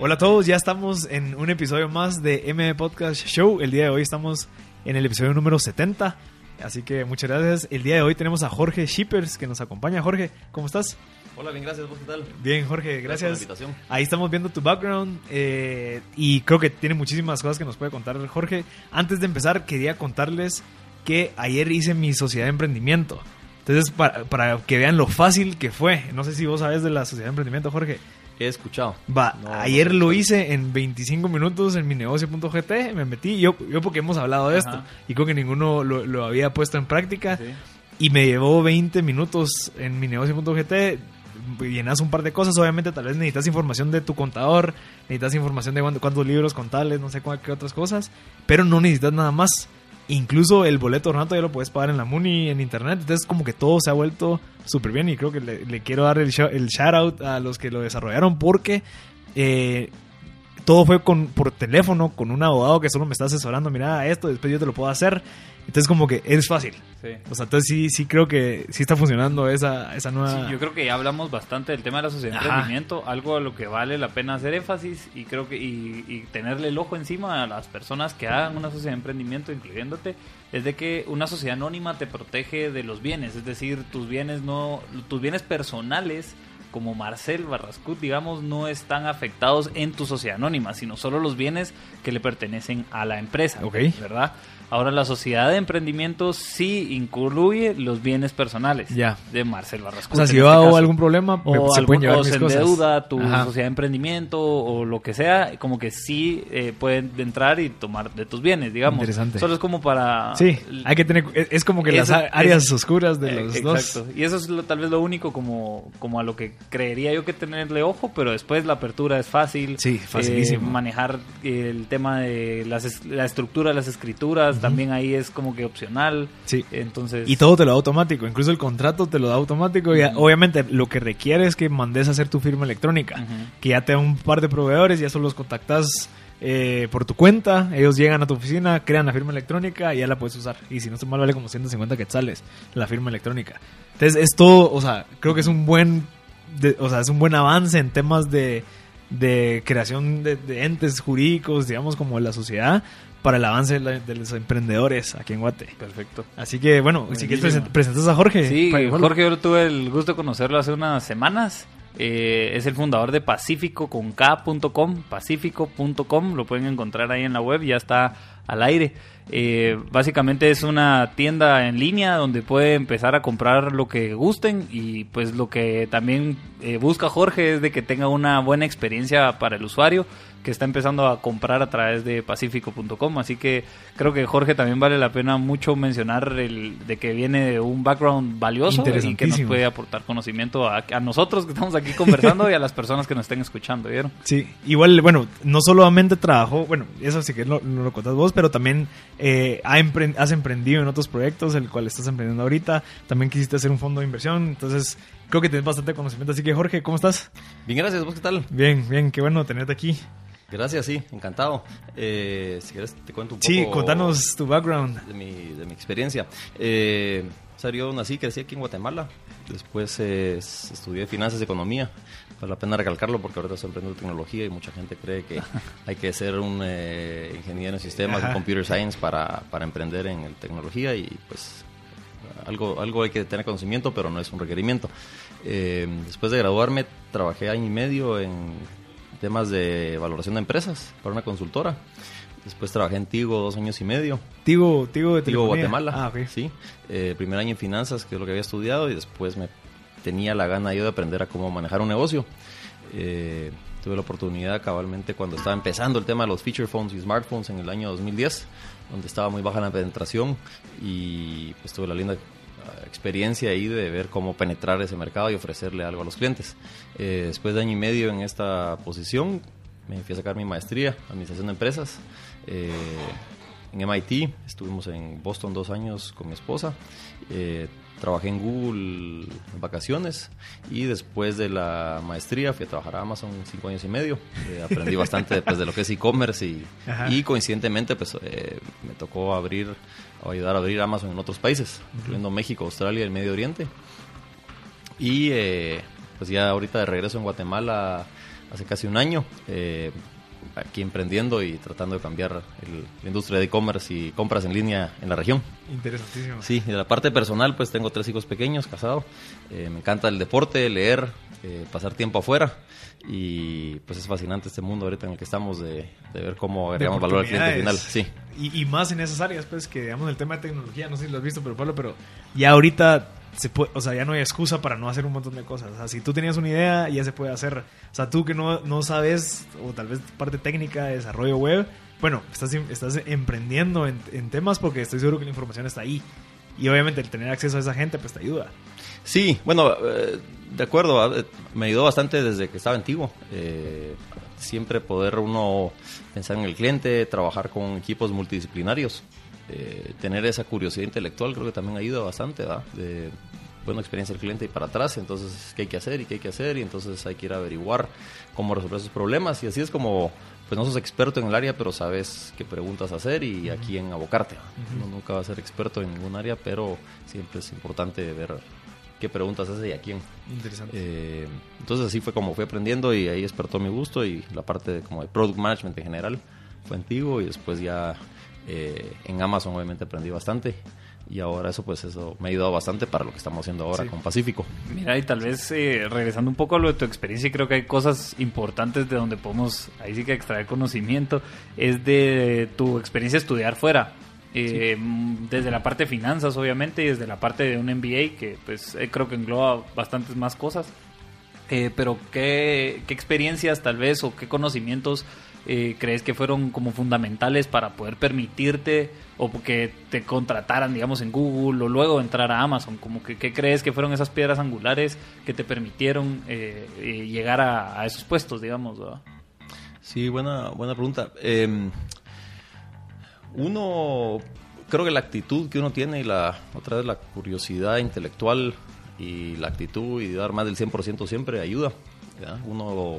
Hola a todos, ya estamos en un episodio más de M Podcast Show. El día de hoy estamos en el episodio número 70. Así que muchas gracias. El día de hoy tenemos a Jorge Shippers que nos acompaña. Jorge, ¿cómo estás? Hola, bien, gracias. ¿Vos qué tal? Bien, Jorge, gracias. por la invitación. Ahí estamos viendo tu background eh, y creo que tiene muchísimas cosas que nos puede contar Jorge. Antes de empezar, quería contarles que ayer hice mi sociedad de emprendimiento. Entonces, para, para que vean lo fácil que fue. No sé si vos sabes de la sociedad de emprendimiento, Jorge. He escuchado. Va, No, ayer no lo hice en 25 minutos en mi negocio.gt, me metí, yo, yo porque hemos hablado de esto, y creo que ninguno lo, lo había puesto en práctica, Sí. y me llevó 20 minutos en mi negocio.gt, llenas un par de cosas, obviamente tal vez necesitas información de tu contador, necesitas información de cuánto- cuántos libros contables, no sé qué otras cosas, pero no necesitas nada más. Incluso el boleto ornato ya lo puedes pagar en la Muni, en internet. Entonces, como que todo se ha vuelto súper bien. Y creo que le, quiero dar el, el shout out a los que lo desarrollaron porque eh, todo fue con, por teléfono, con un abogado que solo me está asesorando. Mira esto, después yo te lo puedo hacer. Entonces, como que es fácil. Sí. O sea, entonces sí, sí creo que sí está funcionando esa, esa nueva. Sí, yo creo que ya hablamos bastante del tema de la sociedad de emprendimiento, algo a lo que vale la pena hacer énfasis y creo que y, y tenerle el ojo encima a las personas que hagan una sociedad de emprendimiento, incluyéndote, es de que una sociedad anónima te protege de los bienes, es decir, tus bienes no, tus bienes personales como Marcel Barrascut, digamos, no están afectados en tu sociedad anónima, sino solo los bienes que le pertenecen a la empresa, Ok. ¿verdad? Ahora, la sociedad de emprendimiento sí incluye los bienes personales Ya. de Marcel Barrascut. o sea, si este yo hago caso. algún problema, o, se algún- pueden llevar o se endeuda tu Ajá. sociedad de emprendimiento o lo que sea, como que sí eh, pueden entrar y tomar de tus bienes, digamos. Interesante. Solo es como para... Sí, hay que tener. Es, como que las Eso- áreas oscuras de Eh, los Exacto. dos. Y eso es lo- tal vez lo único como, como a lo que creería yo que tenerle ojo, pero después la apertura es fácil. Sí, facilísimo. Eh, manejar el tema de las, la estructura de las escrituras también ahí es como que opcional. Sí. Entonces... Y todo te lo da automático, incluso el contrato te lo da automático. Y obviamente lo que requiere es que mandes a hacer tu firma electrónica. Que ya te da un par de proveedores, ya solo los contactas eh, por tu cuenta. Ellos llegan a tu oficina, crean la firma electrónica y ya la puedes usar. Y si no estoy mal, vale como 150 quetzales la firma electrónica. Entonces, es todo, o sea, creo que es un buen, de- o sea, es un buen avance en temas de, de creación de, de entes jurídicos, digamos, como la sociedad, para el avance de, la- de los emprendedores aquí en Guate. Perfecto. Así que, bueno, si quieres presen- presentas a Jorge. Sí, para igual- Jorge, yo tuve el gusto de conocerlo hace unas semanas. Eh, es el fundador de Pacífico con K.com, pacífico.com, lo pueden encontrar ahí en la web, ya está al aire. Eh, básicamente es una tienda en línea donde puede empezar a comprar lo que gusten y pues lo que también eh, busca Jorge es de que tenga una buena experiencia para el usuario que está empezando a comprar a través de pacífico.com, así que creo que Jorge también vale la pena mucho mencionar el de que viene de un background valioso y que nos puede aportar conocimiento a, a nosotros que estamos aquí conversando y a las personas que nos estén escuchando, ¿vieron? Sí, igual, bueno, no solamente trabajó, bueno, eso sí que no, no lo contás vos, pero también eh, ha empre- has emprendido en otros proyectos, el cual estás emprendiendo ahorita. También quisiste hacer un fondo de inversión, entonces creo que tienes bastante conocimiento. Así que, Jorge, ¿cómo estás? Bien, gracias. ¿Vos qué tal? Bien, bien, qué bueno tenerte aquí. Gracias, sí, encantado. Eh, si quieres, te cuento un poco. Sí, contanos tu background. De mi, de mi experiencia. Eh, o sea, yo nací, crecí aquí en Guatemala. Después eh, estudié finanzas y economía. Vale la pena recalcarlo porque ahorita estoy aprendiendo tecnología y mucha gente cree que hay que ser un eh, ingeniero en sistemas, Ajá. un computer science para, para emprender en el tecnología y pues algo, algo hay que tener conocimiento, pero no es un requerimiento. Eh, después de graduarme, trabajé año y medio en temas de valoración de empresas para una consultora. Después trabajé en Tigo dos años y medio. Tigo, Tigo de Tigo. Guatemala. Ah, ok. Sí. Eh, primer año en finanzas, que es lo que había estudiado, y después me tenía la gana yo de aprender a cómo manejar un negocio. Eh, tuve la oportunidad cabalmente cuando estaba empezando el tema de los feature phones y smartphones en el año 2010, donde estaba muy baja la penetración y pues tuve la linda experiencia ahí de ver cómo penetrar ese mercado y ofrecerle algo a los clientes. Eh, después de año y medio en esta posición, me fui a sacar mi maestría, Administración de Empresas. eh, en MIT, estuvimos en Boston dos años con mi esposa. Eh, trabajé en Google en vacaciones y después de la maestría fui a trabajar a Amazon cinco años y medio. Eh, aprendí bastante pues, de lo que es e-commerce y, coincidentemente pues eh, me tocó abrir o ayudar a abrir Amazon en otros países, incluyendo México, Australia y el Medio Oriente. Y eh, pues ya ahorita de regreso en Guatemala hace casi un año. Eh, aquí emprendiendo y tratando de cambiar el- la industria de e-commerce y compras en línea en la región. Interesantísimo. Sí, y de la parte personal, pues tengo tres hijos pequeños, casado. Eh, me encanta el deporte, leer, eh, pasar tiempo afuera. Y pues es fascinante este mundo ahorita en el que estamos de, de ver cómo agregamos valor al cliente final. Sí, Y, y más en esas áreas, pues, que digamos el tema de tecnología, no sé si lo has visto, pero Pablo, pero ya ahorita se puede, o sea, ya no hay excusa para no hacer un montón de cosas. O sea, si tú tenías una idea, ya se puede hacer. O sea, tú que no, no sabes, o tal vez parte técnica de desarrollo web, bueno, estás, estás emprendiendo en, temas porque estoy seguro que la información está ahí. Y obviamente el tener acceso a esa gente, pues te ayuda. Sí, bueno, eh, de acuerdo, eh, me ayudó bastante desde que estaba antiguo. Eh, siempre poder uno pensar en el cliente, trabajar con equipos multidisciplinarios, eh, tener esa curiosidad intelectual creo que también ayuda bastante, ¿verdad? De buena experiencia del cliente y para atrás, entonces qué hay que hacer y qué hay que hacer y entonces hay que ir a averiguar cómo resolver esos problemas y así es como, pues no sos experto en el área, pero sabes qué preguntas hacer y a quién abocarte. Uno nunca va a ser experto en ningún área, pero siempre es importante ver qué preguntas hace y a quién. Interesante. Eh, entonces así fue como fui aprendiendo y ahí despertó mi gusto y la parte de, como de product management en general fue antiguo y después ya eh, en Amazon obviamente aprendí bastante y ahora eso pues eso me ha ayudado bastante para lo que estamos haciendo ahora Sí. con Pacífico. Mira, y tal vez eh, regresando un poco a lo de tu experiencia, creo que hay cosas importantes de donde podemos, ahí sí que extraer conocimiento, es de tu experiencia estudiar fuera. Eh, mm, Desde la parte de finanzas, obviamente, y desde la parte de un MBA, que pues eh, creo que engloba bastantes más cosas. Pero ¿qué, qué experiencias tal vez o qué conocimientos eh, crees que fueron como fundamentales para poder permitirte o que te contrataran, digamos, en Google o luego entrar a Amazon? Como que, ¿Qué crees que fueron esas piedras angulares que te permitieron eh, eh, llegar a, esos puestos, digamos? Sí, buena, buena pregunta. Eh, uno, creo que la actitud que uno tiene y la otra vez la curiosidad intelectual y la actitud y dar más del 100% siempre ayuda. Uno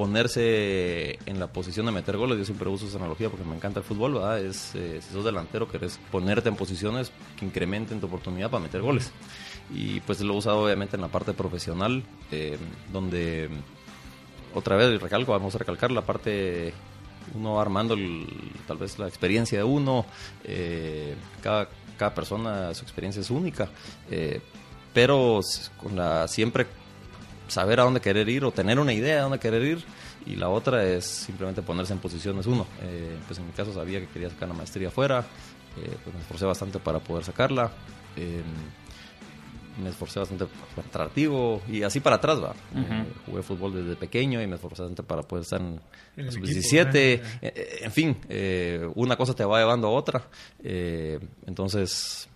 ponerse en la posición de meter goles, yo siempre uso esa analogía porque me encanta el fútbol, ¿verdad? Es, eh, si sos delantero, querés ponerte en posiciones que incrementen tu oportunidad para meter goles. Y pues lo he usado obviamente en la parte profesional, eh, donde otra vez recalco, vamos a recalcar la parte uno armando tal vez la experiencia de uno, eh, cada, cada persona su experiencia es única, pero con siempre saber a dónde querer ir o tener una idea de dónde querer ir y la otra es simplemente ponerse en posiciones uno. Eh, pues en mi caso sabía que quería sacar la maestría afuera, eh, pues me esforcé bastante para poder sacarla. eh, me esforcé bastante para estar activo y así para atrás, va. Jugué fútbol desde pequeño y me esforcé bastante para poder estar en, En equipo, 17. ¿eh? Eh, eh, en fin, una cosa te va llevando a otra. Entonces,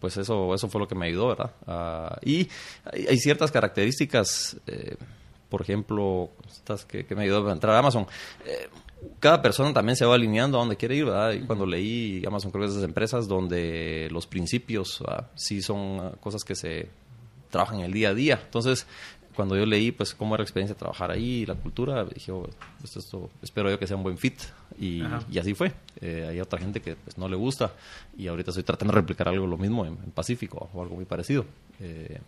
pues eso, eso fue lo que me ayudó, ¿verdad? Ah, y hay, ciertas características, eh, por ejemplo, estas que, me ayudó a entrar a Amazon. Eh, cada persona también se va alineando a donde quiere ir, ¿verdad? Y cuando leí Amazon, creo que esas empresas donde los principios sí son ah, cosas que se trabajan el día a día. Entonces, cuando yo leí, pues, cómo era la experiencia de trabajar ahí, la cultura, dije, oh, esto, esto, espero yo que sea un buen fit. Y, y así fue. Eh, hay otra gente que pues, no le gusta y ahorita estoy tratando de replicar algo lo mismo en, en Pacífico o algo muy parecido. Eh,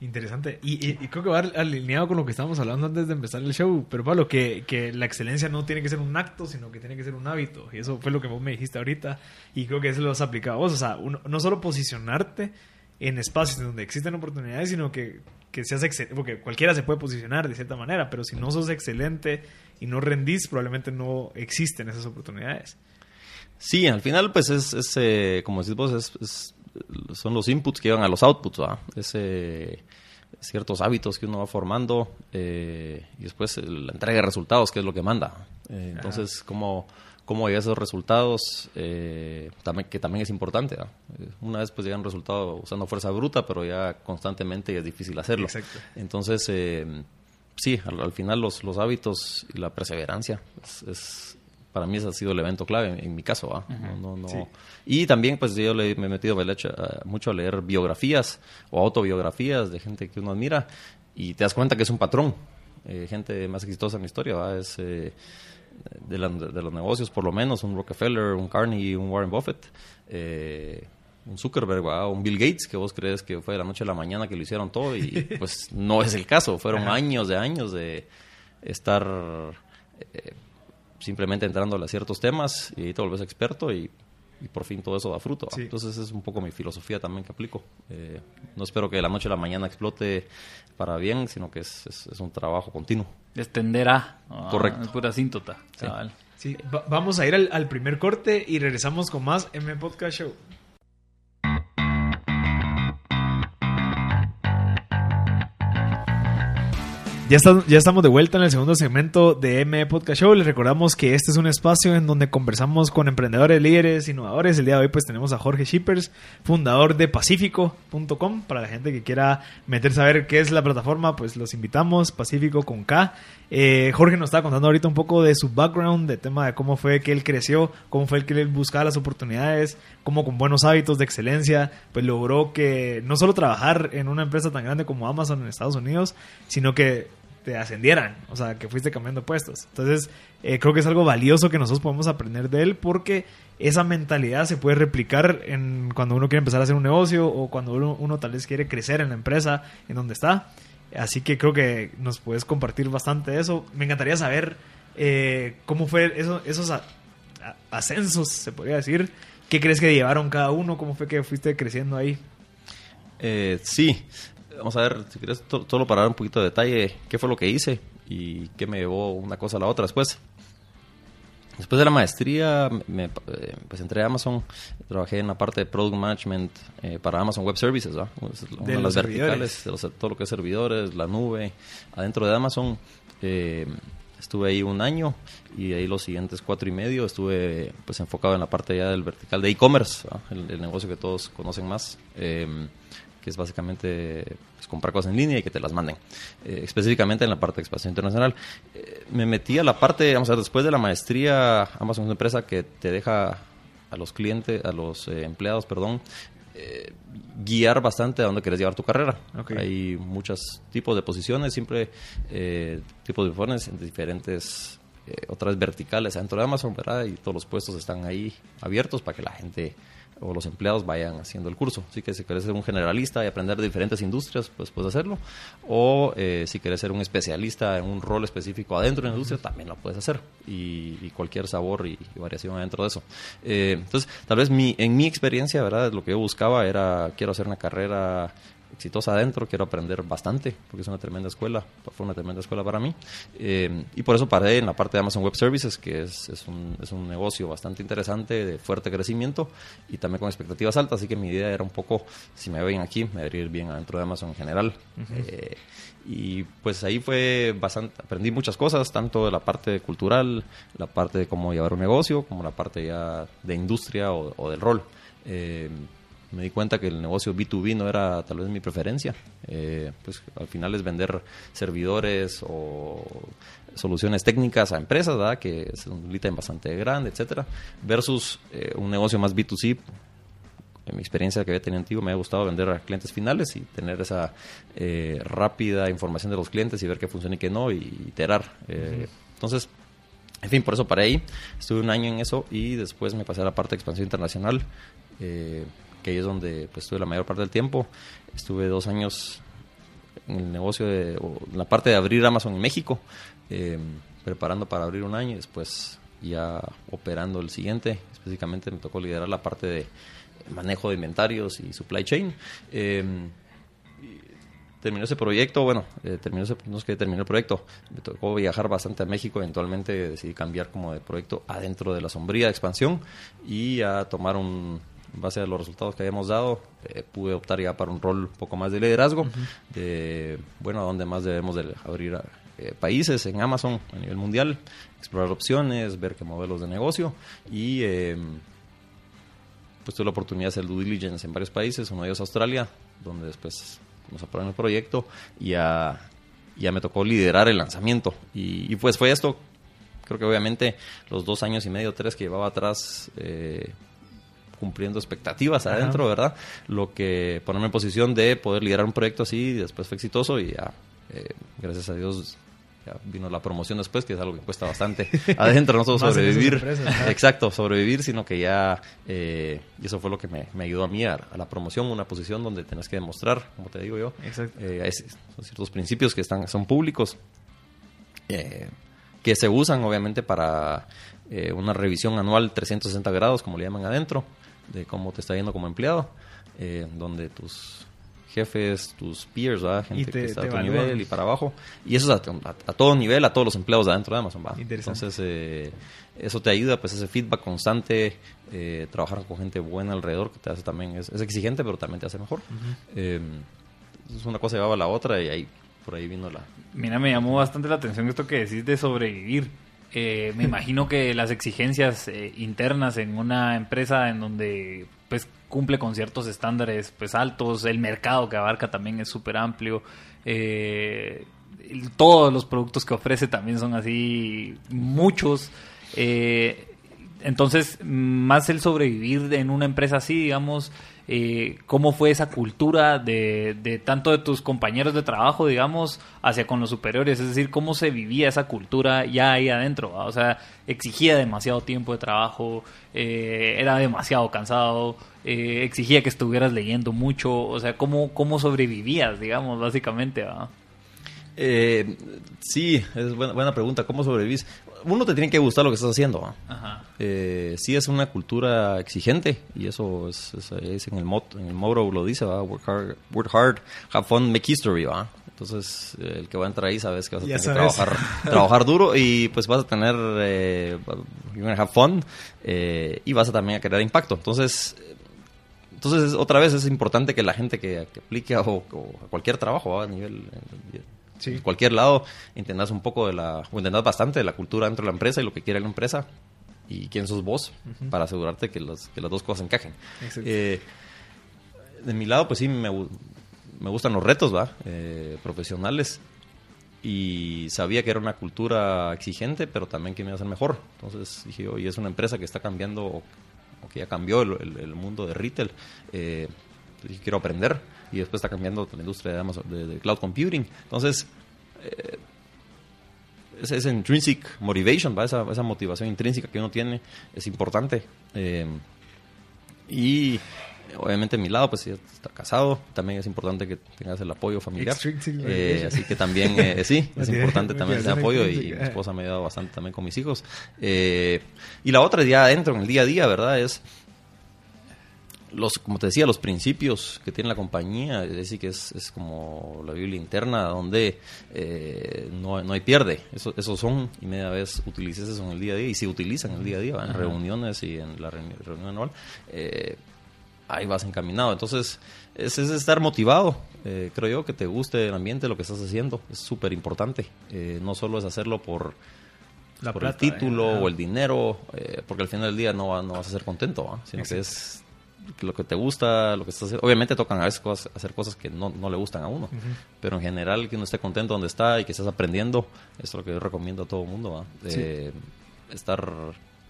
Interesante. Y, y- y creo que va alineado con lo que estábamos hablando antes de empezar el show. Pero Pablo, que, que la excelencia no tiene que ser un acto, sino que tiene que ser un hábito. Y eso fue lo que vos me dijiste ahorita. Y creo que eso lo has aplicado vos. O sea, uno- no solo posicionarte en espacios donde existen oportunidades, sino que, que seas excelente. Porque cualquiera se puede posicionar de cierta manera, pero si no sos excelente y no rendís, probablemente no existen esas oportunidades. Sí, al final, pues es, es, eh, como decís vos, es, es- son los inputs que llevan a los outputs, ¿va? Es eh, ciertos hábitos que uno va formando eh, y después la entrega de resultados, que es lo que manda. Eh, entonces, cómo, cómo llegar a esos resultados, eh, también, que también es importante. ¿va? Eh, Una vez pues llega un resultado usando fuerza bruta, pero ya constantemente es difícil hacerlo. Exacto. Entonces, eh, sí, al, al final los, los hábitos y la perseverancia es, es- para mí ese ha sido el evento clave en, en mi caso. ¿va? No, no, no. Sí. Y también pues yo le- me he metido mucho a leer biografías o autobiografías de gente que uno admira y te das cuenta que es un patrón. Eh, gente más exitosa en la historia, ¿va? es eh, de, la- de los negocios por lo menos, un Rockefeller, un Carnegie, un Warren Buffett. eh, un Zuckerberg, ¿va? un Bill Gates, que vos crees que fue de la noche a la mañana que lo hicieron todo y pues no es el caso, fueron Ajá. años de años de, estar eh, simplemente entrándole a ciertos temas y ahí te vuelves experto y, y por fin todo eso da fruto. Entonces es un poco mi filosofía también que aplico. Eh, no espero que de la noche a la mañana explote para bien, sino que es, es- es un trabajo continuo. Extender a. Ah, Correcto. Es pura síntota. Sí. cabal. Sí, va- vamos a ir al, al primer corte y regresamos con más M Podcast Show. Ya, está- ya estamos de vuelta en el segundo segmento de M Podcast Show. Les recordamos que este es un espacio en donde conversamos con emprendedores, líderes, innovadores. El día de hoy pues tenemos a Jorge Shippers, fundador de Pacífico.com. Para la gente que quiera meterse a ver qué es la plataforma, pues los invitamos. Pacífico con K. Eh, Jorge nos estaba contando ahorita un poco de su background, de tema de cómo fue que él creció, cómo fue el que él buscaba las oportunidades, cómo con buenos hábitos de excelencia, pues logró que no solo trabajar en una empresa tan grande como Amazon en Estados Unidos, sino que te ascendieran, o sea, que fuiste cambiando puestos. Entonces, eh, creo que es algo valioso que nosotros podemos aprender de él porque esa mentalidad se puede replicar en cuando uno quiere empezar a hacer un negocio o cuando uno, tal vez quiere crecer en la empresa en donde está. Así que creo que nos puedes compartir bastante eso. Me encantaría saber eh, cómo fue eso, esos ascensos, se podría decir. ¿Qué crees que llevaron cada uno? ¿Cómo fue que fuiste creciendo ahí? Eh, sí, vamos a ver, si quieres, to- solo para dar un poquito de detalle, qué fue lo que hice y qué me llevó una cosa a la otra después. Después de la maestría, me, eh, pues entré a Amazon, trabajé en la parte de Product Management eh, para Amazon Web Services. Es una De de, las verticales, de los- todo lo que es servidores, la nube, adentro de Amazon. eh, estuve ahí un año y ahí los siguientes cuatro y medio estuve pues enfocado en la parte ya del vertical de e-commerce, el, el negocio que todos conocen más. eh, que es básicamente pues, comprar cosas en línea y que te las manden. Eh, específicamente en la parte de expansión internacional. Eh, me metí a la parte, vamos a ver, después de la maestría, Amazon es una empresa que te deja a los clientes, a los eh, empleados, perdón, guiar bastante a dónde quieres llevar tu carrera. Hay muchos tipos de posiciones, siempre eh, tipos de informes en diferentes otras verticales dentro de Amazon, ¿verdad? Y todos los puestos están ahí abiertos para que la gente o los empleados vayan haciendo el curso. Así que si quieres ser un generalista y aprender de diferentes industrias, pues puedes hacerlo. O eh, si quieres ser un especialista en un rol específico adentro de la industria, también lo puedes hacer. Y, y cualquier sabor y, y variación adentro de eso. Eh, entonces, tal vez mi, en mi experiencia, ¿verdad? Lo que yo buscaba era, quiero hacer una carrera exitosa adentro, quiero aprender bastante, porque es una tremenda escuela, fue una tremenda escuela para mí. Eh, y por eso paré en la parte de Amazon Web Services, que es, es, un, es un negocio bastante interesante, de fuerte crecimiento y también con expectativas altas, así que mi idea era un poco, si me ven aquí, me debería ir bien adentro de Amazon en general. Eh, y pues ahí fue bastante, aprendí muchas cosas, tanto de la parte cultural, la parte de cómo llevar un negocio, como la parte ya de industria o, o del rol. Eh, me di cuenta que el negocio B2B no era tal vez mi preferencia. Eh, pues al final es vender servidores o soluciones técnicas a empresas, ¿verdad? Que es un time bastante grande, etcétera, versus eh, un negocio más B2C. En mi experiencia que había tenido antiguo, me ha gustado vender a clientes finales y tener esa eh, rápida información de los clientes y ver qué funciona y qué no, y iterar. Entonces, en fin, por eso paré ahí. Estuve un año en eso y después me pasé a la parte de expansión internacional, eh, que ahí es donde pues, estuve la mayor parte del tiempo. Estuve dos años en el negocio de o en la parte de abrir Amazon en México, eh, preparando para abrir un año y después ya operando el siguiente. Específicamente me tocó liderar la parte de manejo de inventarios y supply chain. Eh, terminó ese proyecto, bueno, eh, terminó ese, no es que terminó el proyecto, me tocó viajar bastante a México, eventualmente decidí cambiar como de proyecto adentro de la sombría de expansión y a tomar un, en base a los resultados que habíamos dado, eh, pude optar ya para un rol un poco más de liderazgo, de, bueno, a dónde más debemos de abrir eh, países en Amazon a nivel mundial, explorar opciones, ver qué modelos de negocio y... Eh, pues tuve la oportunidad de hacer due diligence en varios países, uno de ellos Australia, donde después nos aprobaron el proyecto y ya, ya me tocó liderar el lanzamiento. Y, y, pues fue esto, creo que obviamente los dos años y medio, tres que llevaba atrás eh, cumpliendo expectativas Ajá. adentro, ¿verdad? Lo que ponerme en posición de poder liderar un proyecto así, y después fue exitoso y ya, eh, gracias a Dios, ya vino la promoción después, que es algo que cuesta bastante adentro, no solo sobrevivir. empresas. Exacto, sobrevivir, sino que ya, eh, y eso fue lo que me, me ayudó a mí a, a la promoción, una posición donde tenés que demostrar, como te digo yo, eh, son ciertos principios que están, son públicos eh, que se usan obviamente para eh, una revisión anual 360 grados, como le llaman adentro, de cómo te está yendo como empleado, eh, donde tus jefes, tus peers, ¿va? gente te- que está a tu evalúan. nivel y para abajo. Y eso es a, a- a todo nivel, a todos los empleados de adentro de Amazon. Entonces, eh, eso te ayuda, pues ese feedback constante, eh, trabajar con gente buena alrededor, que te hace también, es, es exigente, pero también te hace mejor. Eh, es una cosa llevaba a la otra y ahí por ahí vino la... Mira, me llamó bastante la atención esto que decís de sobrevivir. Eh, me imagino que las exigencias eh, internas en una empresa en donde pues cumple con ciertos estándares pues altos, el mercado que abarca también es súper amplio, eh, todos los productos que ofrece también son así muchos. eh, entonces, más el sobrevivir en una empresa así, digamos, eh, ¿cómo fue esa cultura de, tanto de tus compañeros de trabajo, digamos, hacia con los superiores? Es decir, ¿cómo se vivía esa cultura ya ahí adentro? O sea, exigía demasiado tiempo de trabajo, eh, era demasiado cansado, eh, exigía que estuvieras leyendo mucho, o sea, ¿cómo, cómo sobrevivías, digamos, básicamente? Eh, sí, es buena, buena pregunta. ¿Cómo sobrevivís? Uno te tiene que gustar lo que estás haciendo. ¿va? Ajá. Eh, sí es una cultura exigente y eso es, es- es en el mot, en el motto lo dice, ¿va? Work hard, work hard, have fun, make history, ¿va? Entonces, eh, el que va a entrar ahí sabes que vas a Ya tener que sabes. trabajar, trabajar duro y pues vas a tener, eh, you're gonna have fun eh, y vas a también a crear impacto. Entonces, entonces otra vez es importante que la gente que, que aplique a, o- o a cualquier trabajo ¿va? a nivel eh, Sí. en cualquier lado entendas un poco de la o entendas bastante de la cultura dentro de la empresa y lo que quiere la empresa y quién sos vos para asegurarte que, las que las dos cosas encajen. Eh, de mi lado, pues sí, me, me gustan los retos, ¿va? Eh, profesionales. Y sabía que era una cultura exigente, pero también que me iba a hacer mejor. Entonces dije, oye, es una empresa que está cambiando, o, o que ya cambió el, el- el mundo de retail. Eh, dije, quiero aprender. Y después está cambiando la industria de, Amazon- de, de cloud computing. Entonces, eh, ese, ese intrinsic motivation, ¿va? Esa, esa motivación intrínseca que uno tiene es importante. Eh, y obviamente a mi lado, pues sí, está casado. También es importante que tengas el apoyo familiar. Eh, así que también, eh, sí, es importante también ese apoyo y mi esposa me ha ayudado bastante también con mis hijos. Eh, y la otra ya adentro, en el día a día, ¿verdad? Es los, como te decía, los principios que tiene la compañía, es decir, que es, es como la Biblia interna, donde eh, no, no hay pierde. Eso, esos son, y media vez utilices eso en el día a día, y se utilizan en el día a día, en reuniones y en la reuni- reunión anual, eh, ahí vas encaminado. Entonces, es, es estar motivado, eh, creo yo, que te guste el ambiente, lo que estás haciendo, es súper importante. Eh, no solo es hacerlo por, La por plata, el título eh, o el dinero, eh, porque al final del día no, no vas a ser contento, sino que es lo que te gusta, lo que estás haciendo. Obviamente tocan a veces cosas- hacer cosas que no, no le gustan a uno, pero en general que uno esté contento donde está y que estés aprendiendo, eso es lo que yo recomiendo a todo el mundo. ¿va? Eh, Estar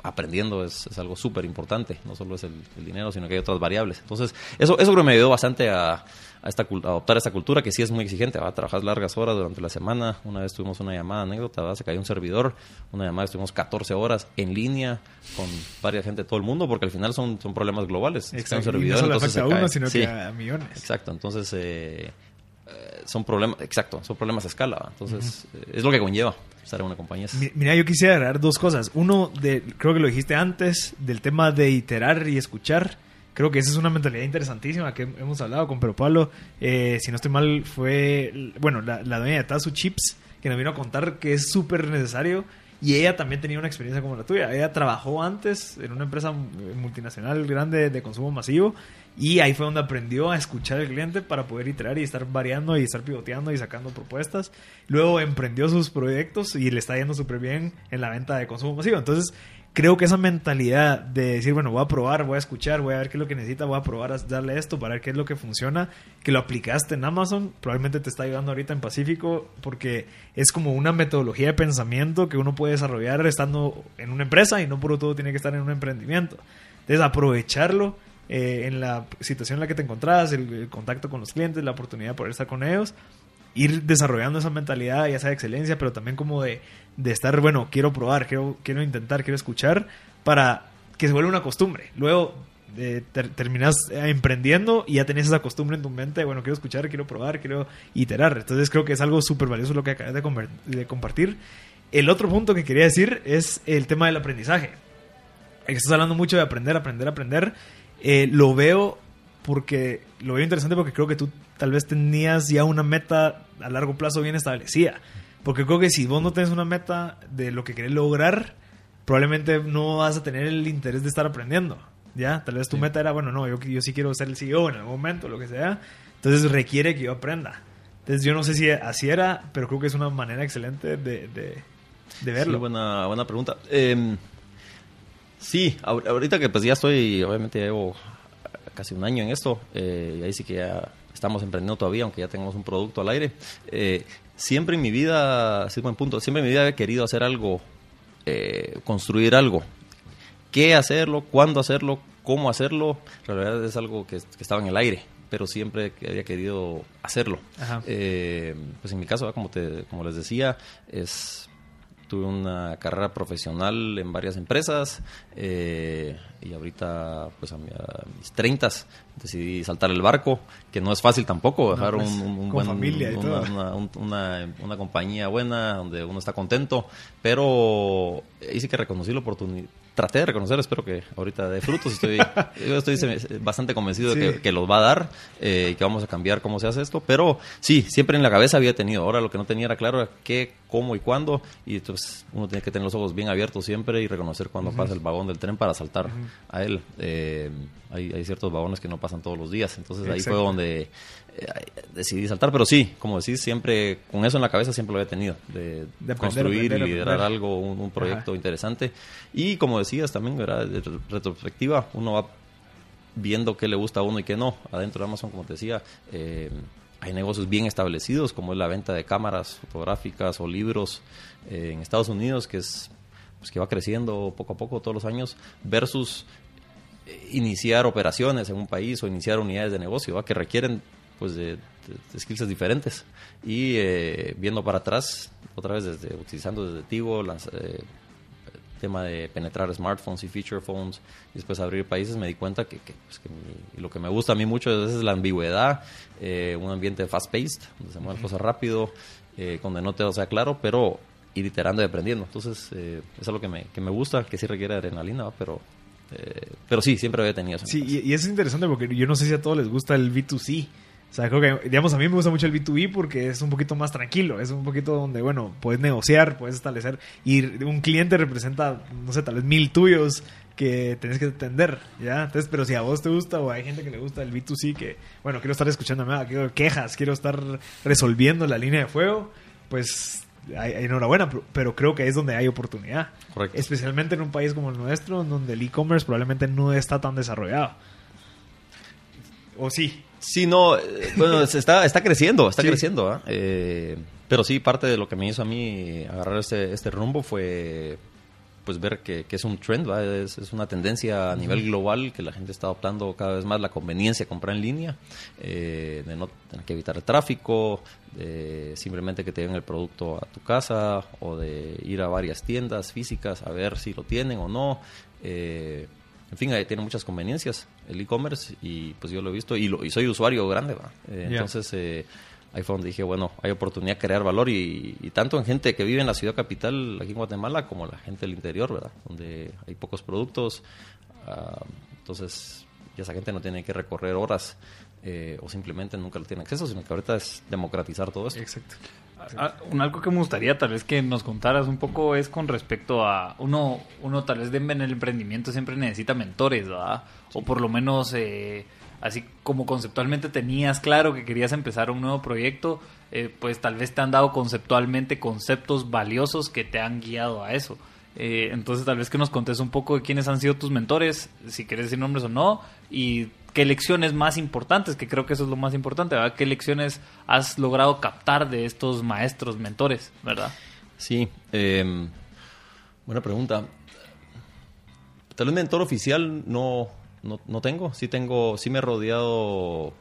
aprendiendo es, es algo súper importante, no solo es el, el dinero, sino que hay otras variables. Entonces, eso, eso creo que me ayudó bastante a, a esta, a adoptar esta cultura que sí es muy exigente, va a trabajar largas horas durante la semana. Una vez tuvimos una llamada anécdota, ¿va? se cayó un servidor, una llamada estuvimos 14 horas en línea con varias gente de todo el mundo, porque al final son, son problemas globales. Un Exacto. Y no solo entonces afecta a uno, sino Sí. que a millones. Exacto, entonces eh, eh, son problemas, exacto, son problemas a escala, ¿va? entonces eh, es lo que conlleva estar en una compañía. Mira, yo quisiera agregar dos cosas. Uno, de, creo que lo dijiste antes, del tema de iterar y escuchar. Creo que esa es una mentalidad interesantísima que hemos hablado con Pedro Pablo. Eh, si no estoy mal, fue, bueno, la, la dueña de Tazu Chips, que nos vino a contar que es súper necesario. Y ella también tenía una experiencia como la tuya. Ella trabajó antes en una empresa multinacional grande de consumo masivo. Y ahí fue donde aprendió a escuchar al cliente para poder iterar y estar variando y estar pivoteando y sacando propuestas. Luego emprendió sus proyectos y le está yendo súper bien en la venta de consumo masivo. Entonces, creo que esa mentalidad de decir, bueno, voy a probar, voy a escuchar, voy a ver qué es lo que necesita, voy a probar a darle esto para ver qué es lo que funciona, que lo aplicaste en Amazon, probablemente te está ayudando ahorita en Pacífico porque es como una metodología de pensamiento que uno puede desarrollar estando en una empresa y no por todo tiene que estar en un emprendimiento. Entonces, aprovecharlo eh, en la situación en la que te encontrás, el, el contacto con los clientes, la oportunidad de poder estar con ellos, ir desarrollando esa mentalidad, ya sea de excelencia, pero también como de, de estar, bueno, quiero probar, quiero, quiero intentar, quiero escuchar, para que se vuelva una costumbre. Luego, eh, ter- terminas eh, emprendiendo y ya tenés esa costumbre en tu mente, bueno, quiero escuchar, quiero probar, quiero iterar. Entonces creo que es algo súper valioso lo que acabas de, de compartir. El otro punto que quería decir es el tema del aprendizaje. Estás hablando mucho de aprender, aprender, aprender. Eh, lo veo porque lo veo interesante porque creo que tú tal vez tenías ya una meta a largo plazo bien establecida. Porque creo que si vos no tenés una meta de lo que querés lograr, probablemente no vas a tener el interés de estar aprendiendo. ¿Ya? Tal vez tu Sí. meta era, bueno, no, yo, yo sí quiero ser el CEO en algún momento, lo que sea. Entonces requiere que yo aprenda. Entonces yo no sé si así era, pero creo que es una manera excelente de, de, de verlo. Sí, buena, buena pregunta. Eh, sí, ahor- ahorita que pues ya estoy, obviamente llevo casi un año en esto, eh, y ahí sí que ya estamos emprendiendo todavía, aunque ya tengamos un producto al aire. Eh, siempre en mi vida, sí, buen punto, siempre en mi vida he querido hacer algo, eh, construir algo. ¿Qué hacerlo? ¿Cuándo hacerlo? ¿Cómo hacerlo? En realidad es algo que, que estaba en el aire, pero siempre que había querido hacerlo. Ajá. Eh, pues en mi caso, como, te, como les decía, es tuve una carrera profesional en varias empresas eh, y ahorita pues a, mi- a mis 30 decidí saltar el barco que no es fácil tampoco dejar pues, un, un- un con buen familia y una, todo. una- un- una- una compañía buena donde uno está contento pero ahí sí que reconocí la oportunidad traté de reconocer espero que ahorita dé frutos estoy yo estoy se- bastante convencido de que, que los va a dar eh, que vamos a cambiar cómo se hace esto pero sí siempre en la cabeza había tenido ahora lo que no tenía era claro era qué cómo y cuándo y entonces uno tiene que tener los ojos bien abiertos siempre y reconocer cuándo pasa el vagón del tren para saltar a él Eh, hay, hay ciertos vagones que no pasan todos los días entonces ahí fue donde eh, decidí saltar pero sí como decís siempre con eso en la cabeza siempre lo había tenido de, construir aprender, y liderar aprender. algo un, un proyecto Ajá. interesante y como decías también ¿verdad? de re- retrospectiva uno va viendo qué le gusta a uno y qué no. Adentro de Amazon, como te decía, eh, hay negocios bien establecidos, como es la venta de cámaras fotográficas o libros eh, en Estados Unidos, que es pues, que va creciendo poco a poco todos los años, versus eh, iniciar operaciones en un país o iniciar unidades de negocio, que requieren pues de, de- skills diferentes. Y eh, viendo para atrás, otra vez desde utilizando desde Tigo, eh, tema de penetrar smartphones y feature phones y después abrir países, me di cuenta que, que, pues, que mi- lo que me gusta a mí mucho es la ambigüedad, eh, un ambiente fast-paced, donde se mueven cosas rápido, eh, donde no todo sea claro, pero ir iterando y aprendiendo. Entonces, eh, eso es lo que me, que me gusta, que sí requiere adrenalina, ¿va? pero, eh, pero sí, siempre había tenido eso. Sí, y, y es interesante porque yo no sé si a todos les gusta el B2C. O sea, creo que, digamos, a mí me gusta mucho el B2B porque es un poquito más tranquilo. Es un poquito donde, bueno, puedes negociar, puedes establecer. Y un cliente representa, no sé, tal vez mil tuyos que tenés que atender, ¿ya? Entonces, pero si a vos te gusta o hay gente que le gusta el B2C, que, bueno, quiero estar escuchando nada, quiero quejas, quiero estar resolviendo la línea de fuego, pues enhorabuena, pero, pero creo que es donde hay oportunidad. Correcto. Especialmente en un país como el nuestro, donde el e-commerce probablemente no está tan desarrollado. ¿O sí? Sí, no, eh, bueno, está, está creciendo, está Sí. creciendo, ¿ah? Eh, pero sí, parte de lo que me hizo a mí agarrar este, este rumbo fue pues ver que, que es un trend. Es, es una tendencia a nivel global que la gente está adoptando cada vez más la conveniencia de comprar en línea, eh, de no tener que evitar el tráfico, de simplemente que te den el producto a tu casa o de ir a varias tiendas físicas a ver si lo tienen o no. Eh, en fin, ahí tiene muchas conveniencias el e-commerce y pues yo lo he visto y, lo- y soy usuario grande, ¿va? Eh, Ya. Entonces eh, ahí fue donde dije, bueno, hay oportunidad de crear valor y, y tanto en gente que vive en la ciudad capital aquí en Guatemala como la gente del interior, ¿verdad? Donde hay pocos productos, ah, entonces ya esa gente no tiene que recorrer horas eh, o simplemente nunca lo tiene acceso, sino que ahorita es democratizar todo esto. Exacto. Ah, Un algo que me gustaría tal vez que nos contaras un poco es con respecto a uno, uno tal vez en el emprendimiento siempre necesita mentores, ¿verdad? O por lo menos eh, así como conceptualmente tenías claro que querías empezar un nuevo proyecto, eh, pues tal vez te han dado conceptualmente conceptos valiosos que te han guiado a eso. Eh, entonces tal vez que nos contes un poco de quiénes han sido tus mentores, si quieres decir nombres o no, y qué lecciones más importantes, que creo que eso es lo más importante, ¿verdad? ¿Qué lecciones has logrado captar de estos maestros, mentores, ¿verdad? Sí, eh, buena pregunta. Tal vez mentor oficial no, no, no tengo. Sí tengo, sí me he rodeado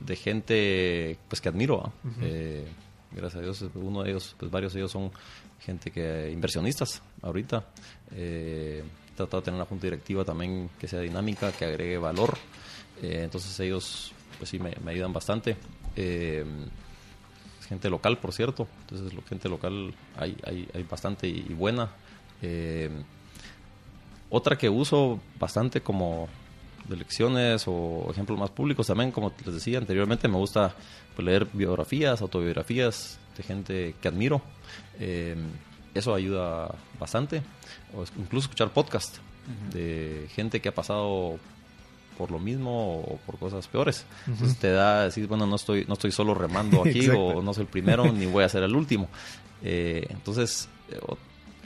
de gente pues que admiro. Eh, gracias a Dios, uno de ellos, pues varios de ellos son gente que inversionistas ahorita. Eh, he tratado de tener una junta directiva también que sea dinámica, que agregue valor. Eh, entonces ellos, pues sí, me, ayudan bastante. Eh, gente local, por cierto. Entonces, gente local hay, hay, hay bastante y, y buena. Eh, otra que uso bastante como de lecciones o ejemplos más públicos también, como les decía anteriormente, me gusta pues, leer biografías, autobiografías de gente que admiro. Eh, eso ayuda bastante. O incluso escuchar podcast de gente que ha pasado por lo mismo o por cosas peores. Entonces te da decir, bueno, no estoy, no estoy solo remando aquí o no soy el primero ni voy a ser el último. Eh, entonces, eh,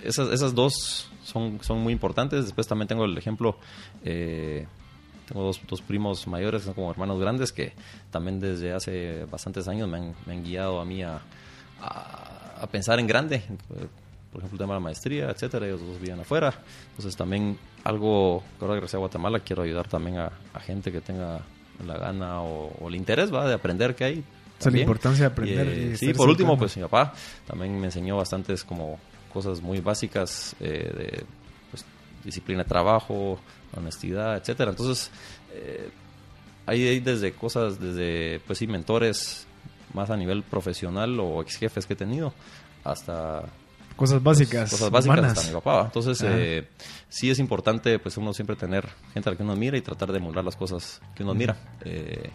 esas, esas dos son, son muy importantes. Después también tengo el ejemplo, eh, tengo dos, dos primos mayores, son como hermanos grandes, que también desde hace bastantes años me han, me han guiado a mí a, a- a pensar en grande. Por ejemplo, el tema de la maestría, etcétera. Ellos dos viven afuera. Entonces también algo que ahora que regresé a Guatemala quiero ayudar también a, a gente que tenga la gana o, o el interés ¿va? de aprender que hay. O sea, la importancia de aprender Y, eh, y sí, por último, pues mi papá también me enseñó bastantes como cosas muy básicas eh, de pues, disciplina de trabajo, honestidad, etcétera. Entonces, eh, hay, hay desde cosas, desde, pues sí, mentores más a nivel profesional o ex jefes que he tenido, hasta Cosas básicas. cosas básicas humanas. hasta mi papá. ¿va? Entonces, eh, sí es importante, pues uno siempre tener gente a la que uno admira y tratar de emular las cosas que uno admira. Eh,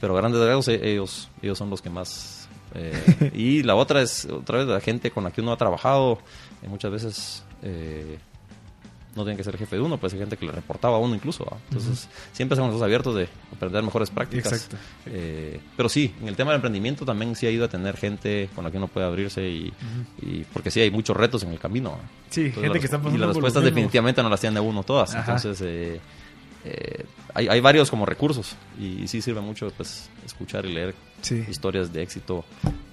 pero grandes rasgos, eh, ellos, ellos son los que más... eh, y la otra es, otra vez, la gente con la que uno ha trabajado, muchas veces... no tiene que ser jefe de uno, puede ser gente que le reportaba a uno incluso. ¿va? Entonces, siempre estamos los abiertos de aprender mejores prácticas. Exacto. Eh, pero sí, en el tema del emprendimiento también sí ayuda a tener gente con la que uno puede abrirse y, y porque sí hay muchos retos en el camino. ¿va? Sí, Entonces, gente las- que está Y pasando las por los respuestas definitivamente no las tiene uno todas. Ajá. Entonces, eh, eh, hay, hay varios como recursos y, sí sirve mucho pues escuchar y leer Sí. historias de éxito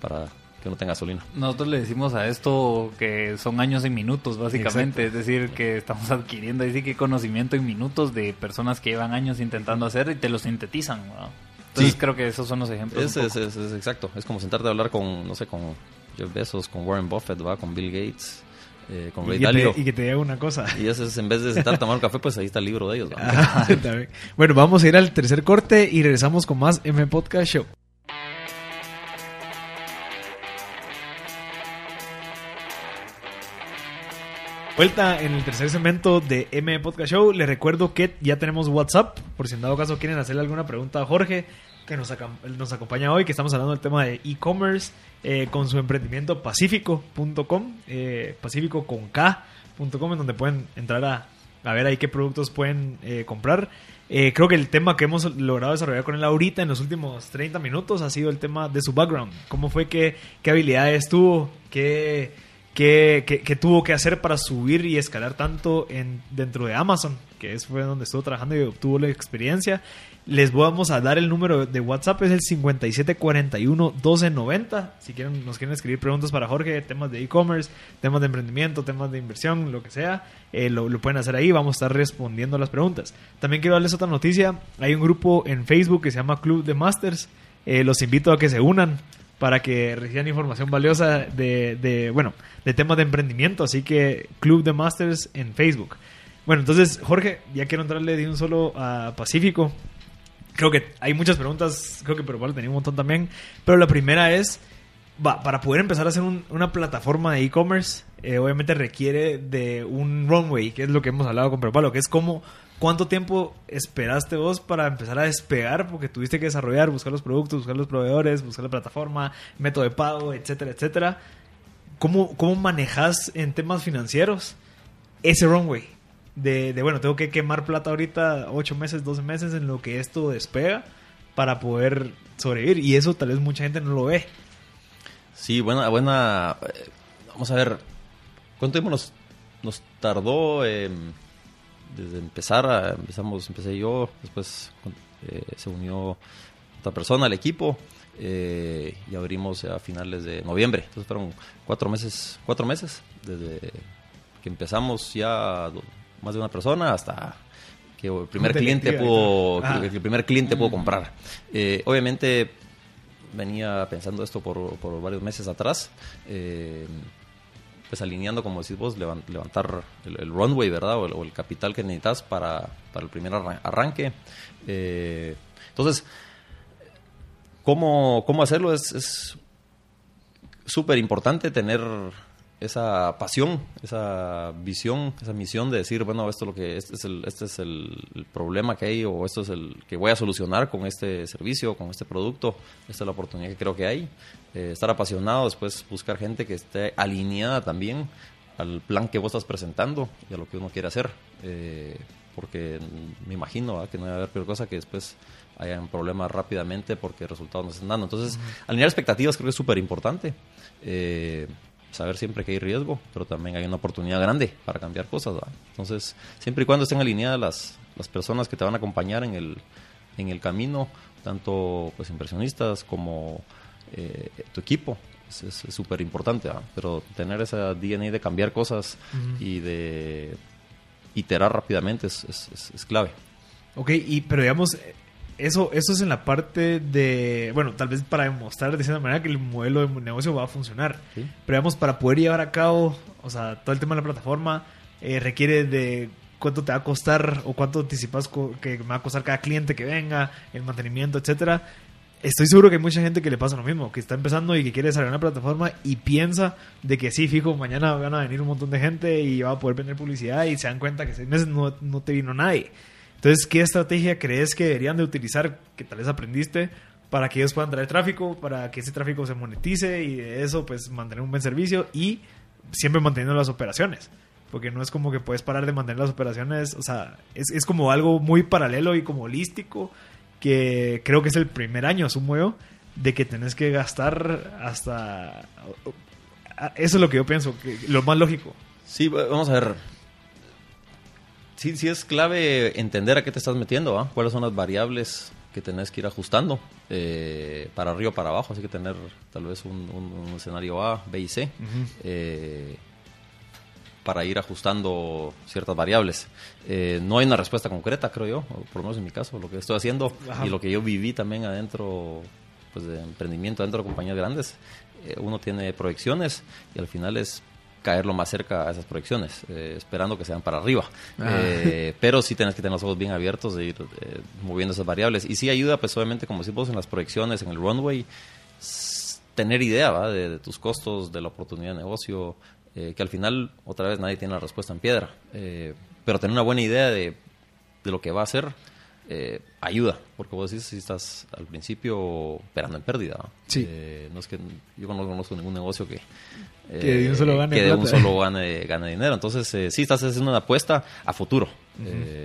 para que uno tenga gasolina. Nosotros le decimos a esto que son años en minutos, básicamente. Es decir, que estamos adquiriendo ahí sí que conocimiento en minutos de personas que llevan años intentando hacer y te lo sintetizan. ¿no? Entonces Sí. creo que esos son los ejemplos. Es, es, es- es exacto. Es como sentarte a hablar con, no sé, con Jeff Bezos, con Warren Buffett, ¿va? con Bill Gates, eh, con Ray Y que, Dalio. te, y que te diga una cosa. Y ese es en vez de sentarte a tomar un café, pues ahí está el libro de ellos. también. bueno, vamos a ir al tercer corte y regresamos con más M Podcast Show. Vuelta en el tercer segmento de M Podcast Show. Les recuerdo que ya tenemos WhatsApp. Por si en dado caso quieren hacerle alguna pregunta a Jorge, que nos, acompaña hoy, que estamos hablando del tema de e-commerce eh, con su emprendimiento pacífico.com, eh, pacífico con K.com, en donde pueden entrar a, a ver ahí qué productos pueden eh, comprar. Eh, creo que el tema que hemos logrado desarrollar con él ahorita en los últimos 30 minutos ha sido el tema de su background. ¿Cómo fue que, qué habilidades tuvo? ¿Qué, qué, tuvo que hacer para subir y escalar tanto en, dentro de Amazon? Que es fue donde estuvo trabajando y obtuvo la experiencia. Les vamos a dar el número de WhatsApp, es el 5741-1290. Si quieren, nos quieren escribir preguntas para Jorge, temas de e-commerce, temas de emprendimiento, temas de inversión, lo que sea, eh, lo, pueden hacer ahí. Vamos a estar respondiendo las preguntas. También quiero darles otra noticia. Hay un grupo en Facebook que se llama Club de Masters. Eh, los invito a que se unan para que reciban información valiosa de, de, bueno, de temas de emprendimiento. Así que Club de Masters en Facebook. Bueno, entonces, Jorge, ya quiero entrarle de un solo a Pacífico. Creo que hay muchas preguntas, creo que pero igual tenía un montón también. Pero la primera es, va, para poder empezar a hacer un- una plataforma de e-commerce, eh, obviamente requiere de un runway, que es lo que hemos hablado con Palo, que es como cuánto tiempo esperaste vos para empezar a despegar, porque tuviste que desarrollar, buscar los productos, buscar los proveedores, buscar la plataforma, método de pago, etcétera, etcétera. ¿Cómo, cómo manejas en temas financieros ese runway? De, bueno, tengo que quemar plata ahorita 8 meses, 12 meses en lo que esto despega para poder sobrevivir. Y eso tal vez mucha gente no lo ve. Sí, buena, buena. eh, Vamos a ver, ¿cuánto tiempo nos, tardó desde empezar? empezamos, empecé yo, después eh, se unió otra persona al equipo eh, y abrimos a finales de noviembre. Entonces fueron cuatro meses, cuatro meses desde que empezamos ya más de una persona hasta que el primer cliente pudo. Ah. que el primer cliente pudo comprar. Eh, obviamente venía pensando esto por, por varios meses atrás. Eh, pues alineando, como decís vos, levantar el, runway, ¿verdad? O el, capital que necesitas para, para el primer arranque. Eh, entonces, ¿cómo, ¿cómo hacerlo? Es súper importante tener esa pasión, esa visión, esa misión de decir, bueno, esto es lo que este es el, este es el, problema que hay o esto es el que voy a solucionar con este servicio, con este producto, esta es la oportunidad que creo que hay. Eh, estar apasionado, después buscar gente que esté alineada también al plan que vos estás presentando y a lo que uno quiere hacer. Eh, porque me imagino que no va a haber peor cosa que después hayan problemas rápidamente porque resultados no están dando. Entonces, alinear expectativas creo que es súper importante. Eh, saber siempre que hay riesgo, pero también hay una oportunidad grande para cambiar cosas. Entonces, siempre y cuando estén alineadas las, las personas que te van a acompañar en el, en el camino, tanto pues inversionistas como eh, tu equipo, es súper importante, pero tener esa DNA de cambiar cosas y de iterar rápidamente es, es, es, clave. Ok, y, pero digamos, eso, eso es en la parte de, bueno, tal vez para demostrar de cierta manera que el modelo de negocio va a funcionar. Pero digamos, para poder llevar a cabo, o sea, todo el tema de la plataforma eh, requiere de cuánto te va a costar o cuánto anticipas que me va a costar cada cliente que venga, el mantenimiento, etcétera. Estoy seguro que hay mucha gente que le pasa lo mismo, que está empezando y que quiere desarrollar una plataforma y piensa de que sí, fijo, mañana van a venir un montón de gente y va a poder vender publicidad y se dan cuenta que seis meses no, no te vino nadie. Entonces, ¿qué estrategia crees que deberían de utilizar, que tal vez aprendiste, para que ellos puedan traer tráfico, para que ese tráfico se monetice y de eso, pues, mantener un buen servicio y siempre manteniendo las operaciones? Porque no es como que puedes parar de mantener las operaciones, o sea, es, es como algo muy paralelo y como holístico, que creo que es el primer año, asumo yo, de que tenés que gastar hasta... Eso es lo que yo pienso, que lo más lógico. Sí, vamos a ver sí, sí es clave entender a qué te estás metiendo, cuáles son las variables que tenés que ir ajustando eh, para arriba o para abajo, así que tener tal vez un, escenario A, B y C. Eh, para ir ajustando ciertas variables. Eh, no hay una respuesta concreta, creo yo, por lo menos en mi caso, lo que estoy haciendo y lo que yo viví también adentro pues, de emprendimiento, dentro de compañías grandes. uno tiene proyecciones y al final es caer lo más cerca a esas proyecciones, eh, esperando que sean para arriba. Ah. Eh, pero sí tienes que tener los ojos bien abiertos de ir eh, moviendo esas variables. Y sí ayuda, pues obviamente, como decimos en las proyecciones, en el runway, tener idea. De, tus costos, de la oportunidad de negocio, que al final, otra vez, nadie tiene la respuesta en piedra. pero tener una buena idea de, de lo que va a hacer eh, ayuda, porque vos decís si estás al principio operando en pérdida. Sí. Eh, no es que yo no conozco ningún negocio que, que de un solo gane, que un solo gane, gane dinero. Entonces, eh, sí, estás haciendo una apuesta a futuro.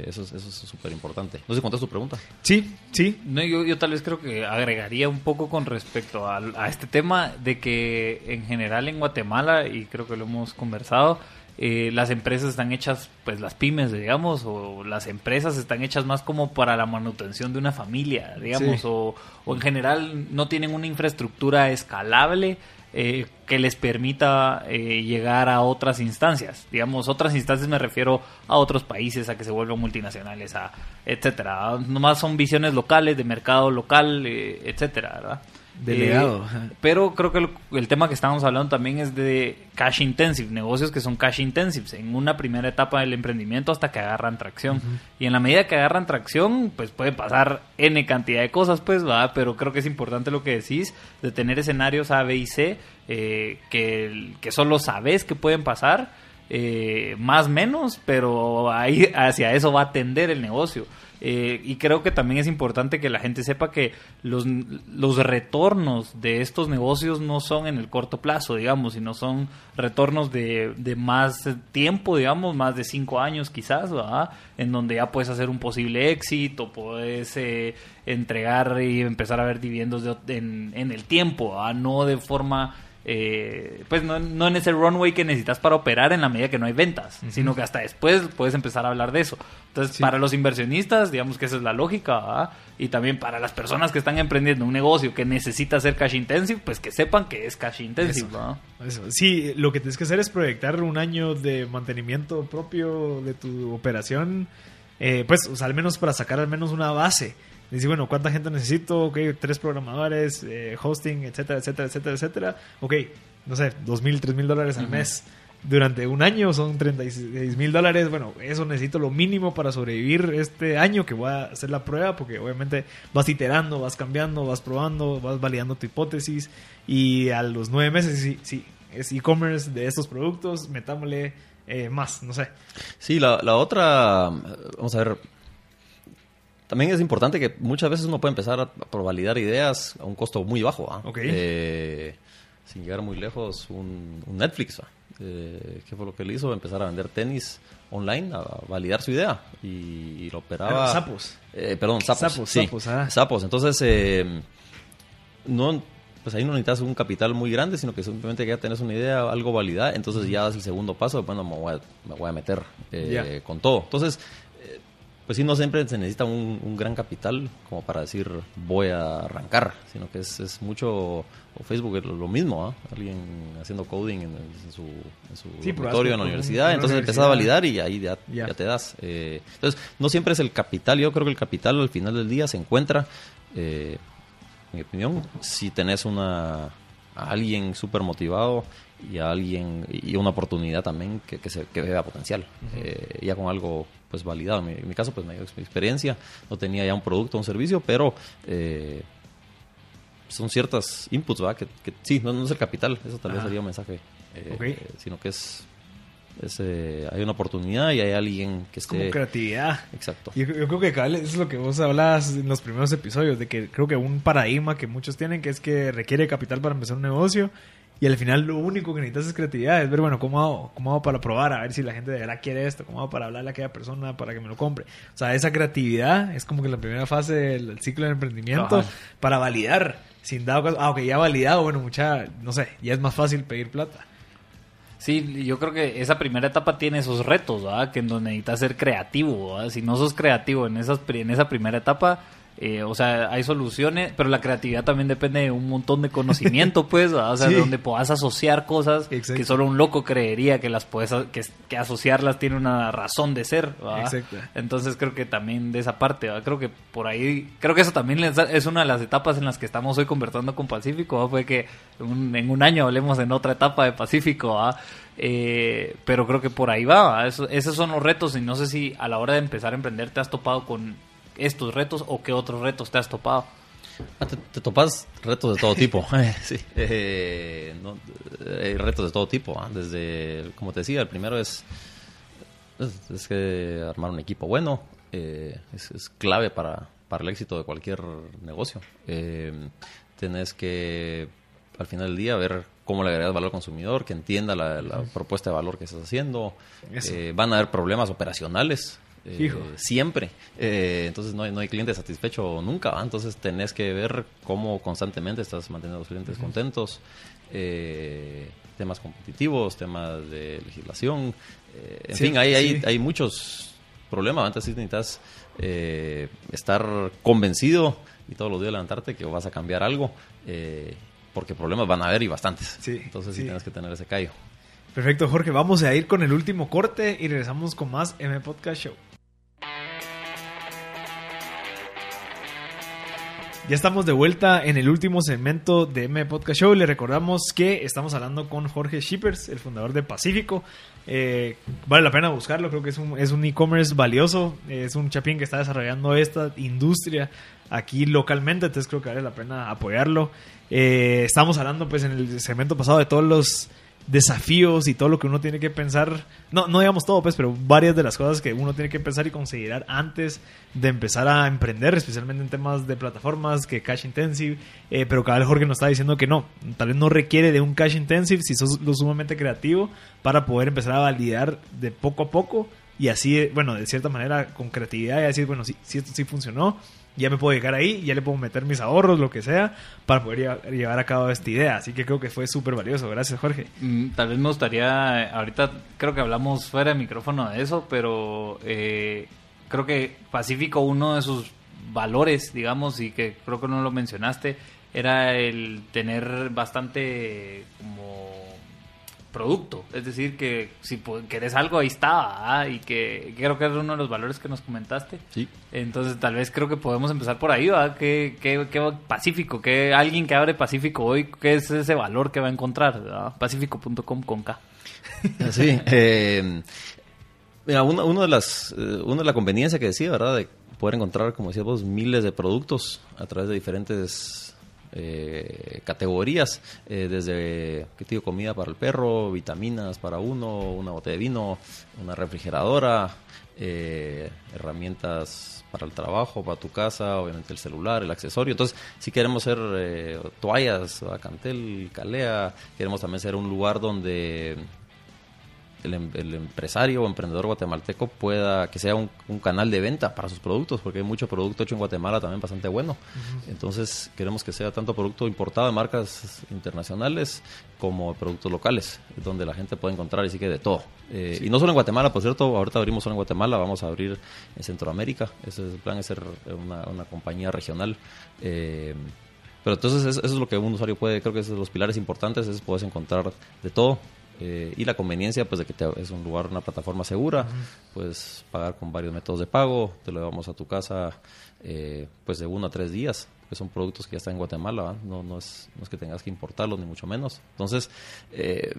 eso, eso es súper importante. No sé si tu pregunta. Sí, sí. No, yo, yo, tal vez creo que agregaría un poco con respecto a, a este tema de que en general en Guatemala, y creo que lo hemos conversado, eh, las empresas están hechas, pues las pymes, digamos, o las empresas están hechas más como para la manutención de una familia, digamos, o, en general no tienen una infraestructura escalable eh, que les permita eh, llegar a otras instancias. Digamos, otras instancias me refiero a otros países, a que se vuelvan multinacionales, a etcétera. Nomás son visiones locales, de mercado local, etcétera, ¿verdad? Delegado. Eh, pero creo que el, tema que estábamos hablando también es de cash intensive, negocios que son cash intensive en una primera etapa del emprendimiento hasta que agarran tracción. Y en la medida que agarran tracción, pues puede pasar N cantidad de cosas, pues, va, pero creo que es importante lo que decís, de tener escenarios A, B y C, eh, que, que solo sabes que pueden pasar, eh, más menos, pero ahí hacia eso va a tender el negocio. Eh, y creo que también es importante que la gente sepa que los, los retornos de estos negocios no son en el corto plazo, digamos, sino son retornos de, de más tiempo, digamos, más de cinco años quizás, ¿verdad? En donde ya puedes hacer un posible éxito, puedes eh, entregar y empezar a ver dividendos en, en el tiempo, no de forma eh, pues no, no, en ese runway que necesitas para operar en la medida que no hay ventas, sino que hasta después puedes empezar a hablar de eso. Entonces, para los inversionistas, digamos que esa es la lógica, y también para las personas que están emprendiendo un negocio que necesita ser cash intensive, pues que sepan que es cash intensive. Sí, lo que tienes que hacer es proyectar un año de mantenimiento propio de tu operación, eh, pues, al menos para sacar al menos una base Decir, bueno, ¿cuánta gente necesito? Ok, tres programadores, eh, hosting, etcétera, etcétera, etcétera, etcétera. Ok, no sé, dos mil, tres mil dólares al mes durante un año son 36 mil dólares. Bueno, eso necesito lo mínimo para sobrevivir este año que voy a hacer la prueba porque obviamente vas iterando, vas cambiando, vas probando, vas validando tu hipótesis y a los nueve meses, sí, sí es e-commerce de estos productos, metámosle eh, más, no sé. Sí, la, la otra, vamos a ver, también es importante que muchas veces uno puede empezar a, validar ideas a un costo muy bajo. ¿ah? Eh, sin llegar muy lejos, un, Netflix. ¿ah? Eh, ¿Qué fue lo que él hizo? Empezar a vender tenis online, a validar su idea. Y, lo operaba. sapos. Eh, perdón, sapos. Sapos, sí, sapos, ah. sapos. Entonces, eh, no, pues ahí no necesitas un capital muy grande, sino que simplemente ya tenés una idea, algo validada. Entonces ya das el segundo paso. Bueno, me voy a, me voy a meter eh, con todo. Entonces, pues sí, no siempre se necesita un, gran capital como para decir voy a arrancar, sino que es, mucho, o Facebook es lo mismo, ¿ah? alguien haciendo coding en, su, en su en la universidad, entonces empezás a validar y ahí ya, te das. Eh, entonces, no siempre es el capital, yo creo que el capital al final del día se encuentra, eh, en mi opinión, si tenés una, a alguien súper motivado y a alguien y una oportunidad también que, que, se, que vea potencial, eh, ya con algo pues validado. En mi, caso, pues me dio experiencia, no tenía ya un producto un servicio, pero eh, son ciertas inputs, ¿verdad? Que, sí, no, es el capital, eso tal vez sería un mensaje, eh, sino que es eh, hay una oportunidad y hay alguien que esté... Como creatividad. Exacto. Yo, yo creo que cabal, es lo que vos hablabas en los primeros episodios, de que creo que un paradigma que muchos tienen, que es que requiere capital para empezar un negocio, y al final lo único que necesitas es creatividad, es ver, bueno, ¿cómo hago, cómo hago para probar? A ver si la gente de verdad quiere esto, ¿cómo hago para hablarle a aquella persona para que me lo compre? O sea, esa creatividad es como que la primera fase del ciclo de emprendimiento para validar. Sin dado caso, ah, ok, ya validado, bueno, mucha, no sé, ya es más fácil pedir plata. Sí, yo creo que esa primera etapa tiene esos retos, ¿verdad? Que en donde necesitas ser creativo, ¿verdad? Si no sos creativo en, esas, en esa primera etapa, eh, o sea, hay soluciones, pero la creatividad también depende de un montón de conocimiento, pues, o sea, donde puedas asociar cosas que solo un loco creería que las puedes, que, asociarlas tiene una razón de ser, Exacto. Entonces creo que también de esa parte, creo que por ahí, creo que eso también es una de las etapas en las que estamos hoy conversando con Pacífico, fue que en un año hablemos en otra etapa de Pacífico, eh, pero creo que por ahí va, esos son los retos y no sé si a la hora de empezar a emprender te has topado con estos retos o qué otros retos te has topado? Ah, te, topas retos de todo tipo. sí. Eh, hay retos de todo tipo. ¿ah? Desde, como te decía, el primero es, es, que armar un equipo bueno. Eh, es, clave para, para el éxito de cualquier negocio. Eh, tenés que, al final del día, ver cómo le agregas valor al consumidor, que entienda la, propuesta de valor que estás haciendo. van a haber problemas operacionales eh, siempre. Eh, entonces no hay, no hay cliente satisfecho nunca. Entonces tenés que ver cómo constantemente estás manteniendo a los clientes contentos. Eh, temas competitivos, temas de legislación. en fin, hay, hay, hay, muchos problemas. Antes necesitas estar convencido y todos los días levantarte que vas a cambiar algo. porque problemas van a haber y bastantes. Entonces sí tienes que tener ese callo. Perfecto, Jorge. Vamos a ir con el último corte y regresamos con más M Podcast Show. Ya estamos de vuelta en el último segmento de M Podcast Show. Le recordamos que estamos hablando con Jorge Shippers, el fundador de Pacífico. Eh, vale la pena buscarlo, creo que es un, es un e-commerce valioso. Es un chapín que está desarrollando esta industria aquí localmente, entonces creo que vale la pena apoyarlo. Eh, estamos hablando pues en el segmento pasado de todos los desafíos y todo lo que uno tiene que pensar, no, no digamos todo, pues, pero varias de las cosas que uno tiene que pensar y considerar antes de empezar a emprender, especialmente en temas de plataformas, que cash intensive, eh, pero cada vez Jorge nos está diciendo que no, tal vez no requiere de un cash intensive si sos lo sumamente creativo para poder empezar a validar de poco a poco y así, bueno, de cierta manera con creatividad y decir, bueno, si, si esto sí funcionó, ya me puedo llegar ahí, ya le puedo meter mis ahorros, lo que sea, para poder llevar a cabo esta idea. Así que creo que fue súper valioso. Gracias, Jorge. Mm, tal vez me gustaría, ahorita creo que hablamos fuera de micrófono de eso, pero eh, creo que Pacífico, uno de sus valores, digamos, y que creo que no lo mencionaste, era el tener bastante como producto. Es decir, que si querés algo, ahí está. ¿ah? Y que creo que es uno de los valores que nos comentaste. Sí. Entonces, tal vez creo que podemos empezar por ahí, ¿verdad? ¿Qué, qué, qué Pacífico? ¿Qué, alguien que abre Pacífico hoy, ¿qué es ese valor que va a encontrar? Pacífico.com con K. Sí. eh, mira, una, una de las, eh, una de la conveniencia que decía, ¿verdad? De poder encontrar, como decías vos, miles de productos a través de diferentes eh, categorías, eh, desde, ¿qué te? Comida para el perro, vitaminas para uno, una botella de vino, una refrigeradora, eh, herramientas para el trabajo, para tu casa, obviamente el celular, el accesorio. Entonces, si queremos ser eh, toallas, Cantel, Calea, queremos también ser un lugar donde el, em- el empresario o emprendedor guatemalteco pueda que sea un, un canal de venta para sus productos, porque hay mucho producto hecho en Guatemala también bastante bueno. Entonces queremos que sea tanto producto importado de marcas internacionales como productos locales, donde la gente puede encontrar y sí que de todo. Eh, Y no solo en Guatemala, por cierto, ahorita abrimos solo en Guatemala, vamos a abrir en Centroamérica. Ese es el plan, es ser una, una compañía regional. Eh, pero entonces es- eso es lo que un usuario puede, creo que esos son los pilares importantes, es puedes encontrar de todo. Eh, y la conveniencia pues de que te- es un lugar, una plataforma segura, puedes pagar con varios métodos de pago, te lo llevamos a tu casa eh, pues de uno a tres días, que son productos que ya están en Guatemala, no, no, es, no es que tengas que importarlos ni mucho menos. Entonces, eh,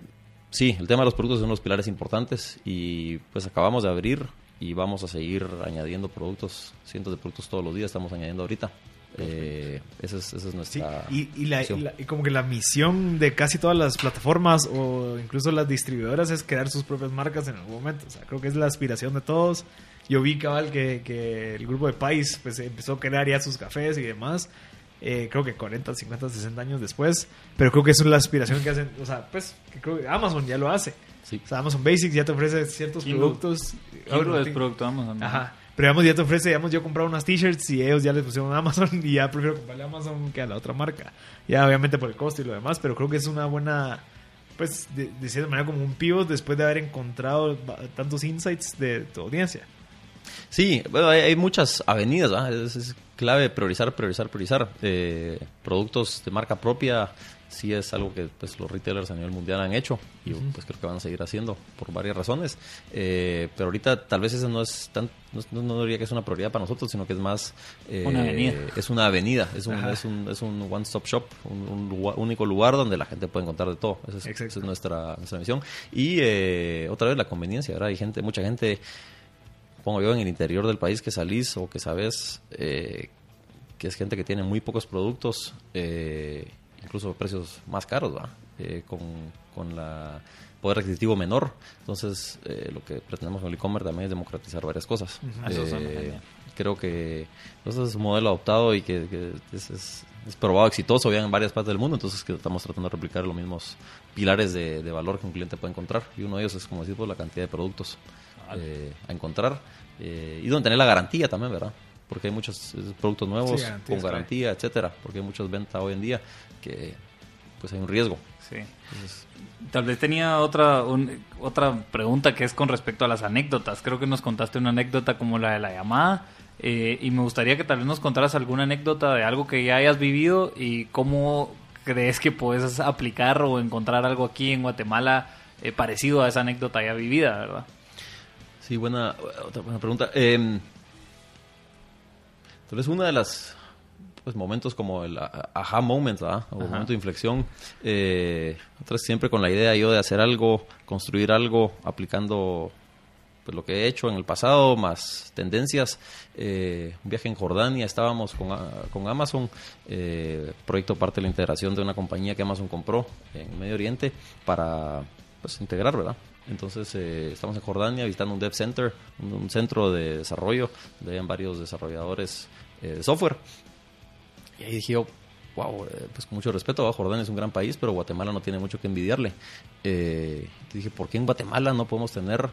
sí, el tema de los productos es uno de los pilares importantes y pues acabamos de abrir y vamos a seguir añadiendo productos, cientos de productos todos los días estamos añadiendo ahorita. Eh, esa, es, esa es Sí, nuestra y, y la, y la- y como que la misión de casi todas las plataformas o incluso las distribuidoras es crear sus propias marcas en algún momento. O sea, creo que es la aspiración de todos. Yo vi cabal que, que el grupo de Pais pues empezó a crear ya sus cafés y demás. Eh, creo que 40, 50, 60 años después. Pero creo que eso es la aspiración que hacen. O sea, pues que creo que Amazon ya lo hace. Sí. O sea, Amazon Basics ya te ofrece ciertos Kingo. productos. Kingo es producto Amazon. ¿no? Ajá. Pero digamos, ya te ofrece, digamos, yo he comprado unas t-shirts y ellos ya les pusieron Amazon y ya prefiero comprarle a Amazon que a la otra marca. Ya obviamente por el costo y lo demás, pero creo que es una buena, pues, de, cierta manera como un pivot después de haber encontrado tantos insights de tu audiencia. Sí, bueno, hay, muchas avenidas. Es, es clave priorizar, priorizar, priorizar. Eh, productos de marca propia sí es algo que pues, los retailers a nivel mundial han hecho y pues creo que van a seguir haciendo por varias razones. Eh, pero ahorita tal vez eso no es tan, no, no- diría que es una prioridad para nosotros, sino que es más... eh, Una avenida. Es una avenida, es un, es un, es un one-stop shop, un, un lugar- único lugar donde la gente puede encontrar de todo. Esa es, esa es nuestra, nuestra misión. Y eh, otra vez la conveniencia, ¿verdad? Hay gente, mucha gente pongo yo en el interior del país que salís o que sabes eh, que es gente que tiene muy pocos productos, eh, incluso precios más caros, ¿va? Eh, con, con la poder adquisitivo menor. Entonces, eh, lo que pretendemos con el e-commerce también es democratizar varias cosas. Eh, creo que eso es un modelo adoptado y que, que es, es- es probado exitoso ya en varias partes del mundo, entonces que estamos tratando de replicar los mismos pilares de, de valor que un cliente puede encontrar. Y uno de ellos es, como decimos, la cantidad de productos eh, a encontrar eh, y donde tener la garantía también, ¿verdad? Porque hay muchos productos nuevos Sí, garantía con garantía, etcétera, porque hay muchas ventas hoy en día que pues hay un riesgo. Sí. Entonces, Tal vez tenía otra un- otra pregunta que es con respecto a las anécdotas. Creo que nos contaste una anécdota como la de la llamada eh, y me gustaría que tal vez nos contaras alguna anécdota de algo que ya hayas vivido y cómo crees que puedes aplicar o encontrar algo aquí en Guatemala eh, parecido a esa anécdota ya vivida, ¿verdad? Sí, buena, otra buena pregunta. Eh, tal vez una de las pues, momentos como el aha moment, ¿verdad? O Ajá. momento de inflexión. Eh, siempre con la idea yo de hacer algo, construir algo, aplicando pues, lo que he hecho en el pasado, más tendencias. Eh, un viaje en Jordania, estábamos con, a- con Amazon, eh, proyecto parte de la integración de una compañía que Amazon compró en Medio Oriente para pues, integrar, ¿verdad? Entonces eh, estamos en Jordania visitando un dev center, un, un centro de desarrollo, donde hay varios desarrolladores eh, de software. Y ahí dije yo, wow, eh, pues con mucho respeto. Jordania es un gran país, pero Guatemala no tiene mucho que envidiarle. Eh, dije, ¿por qué en Guatemala no podemos tener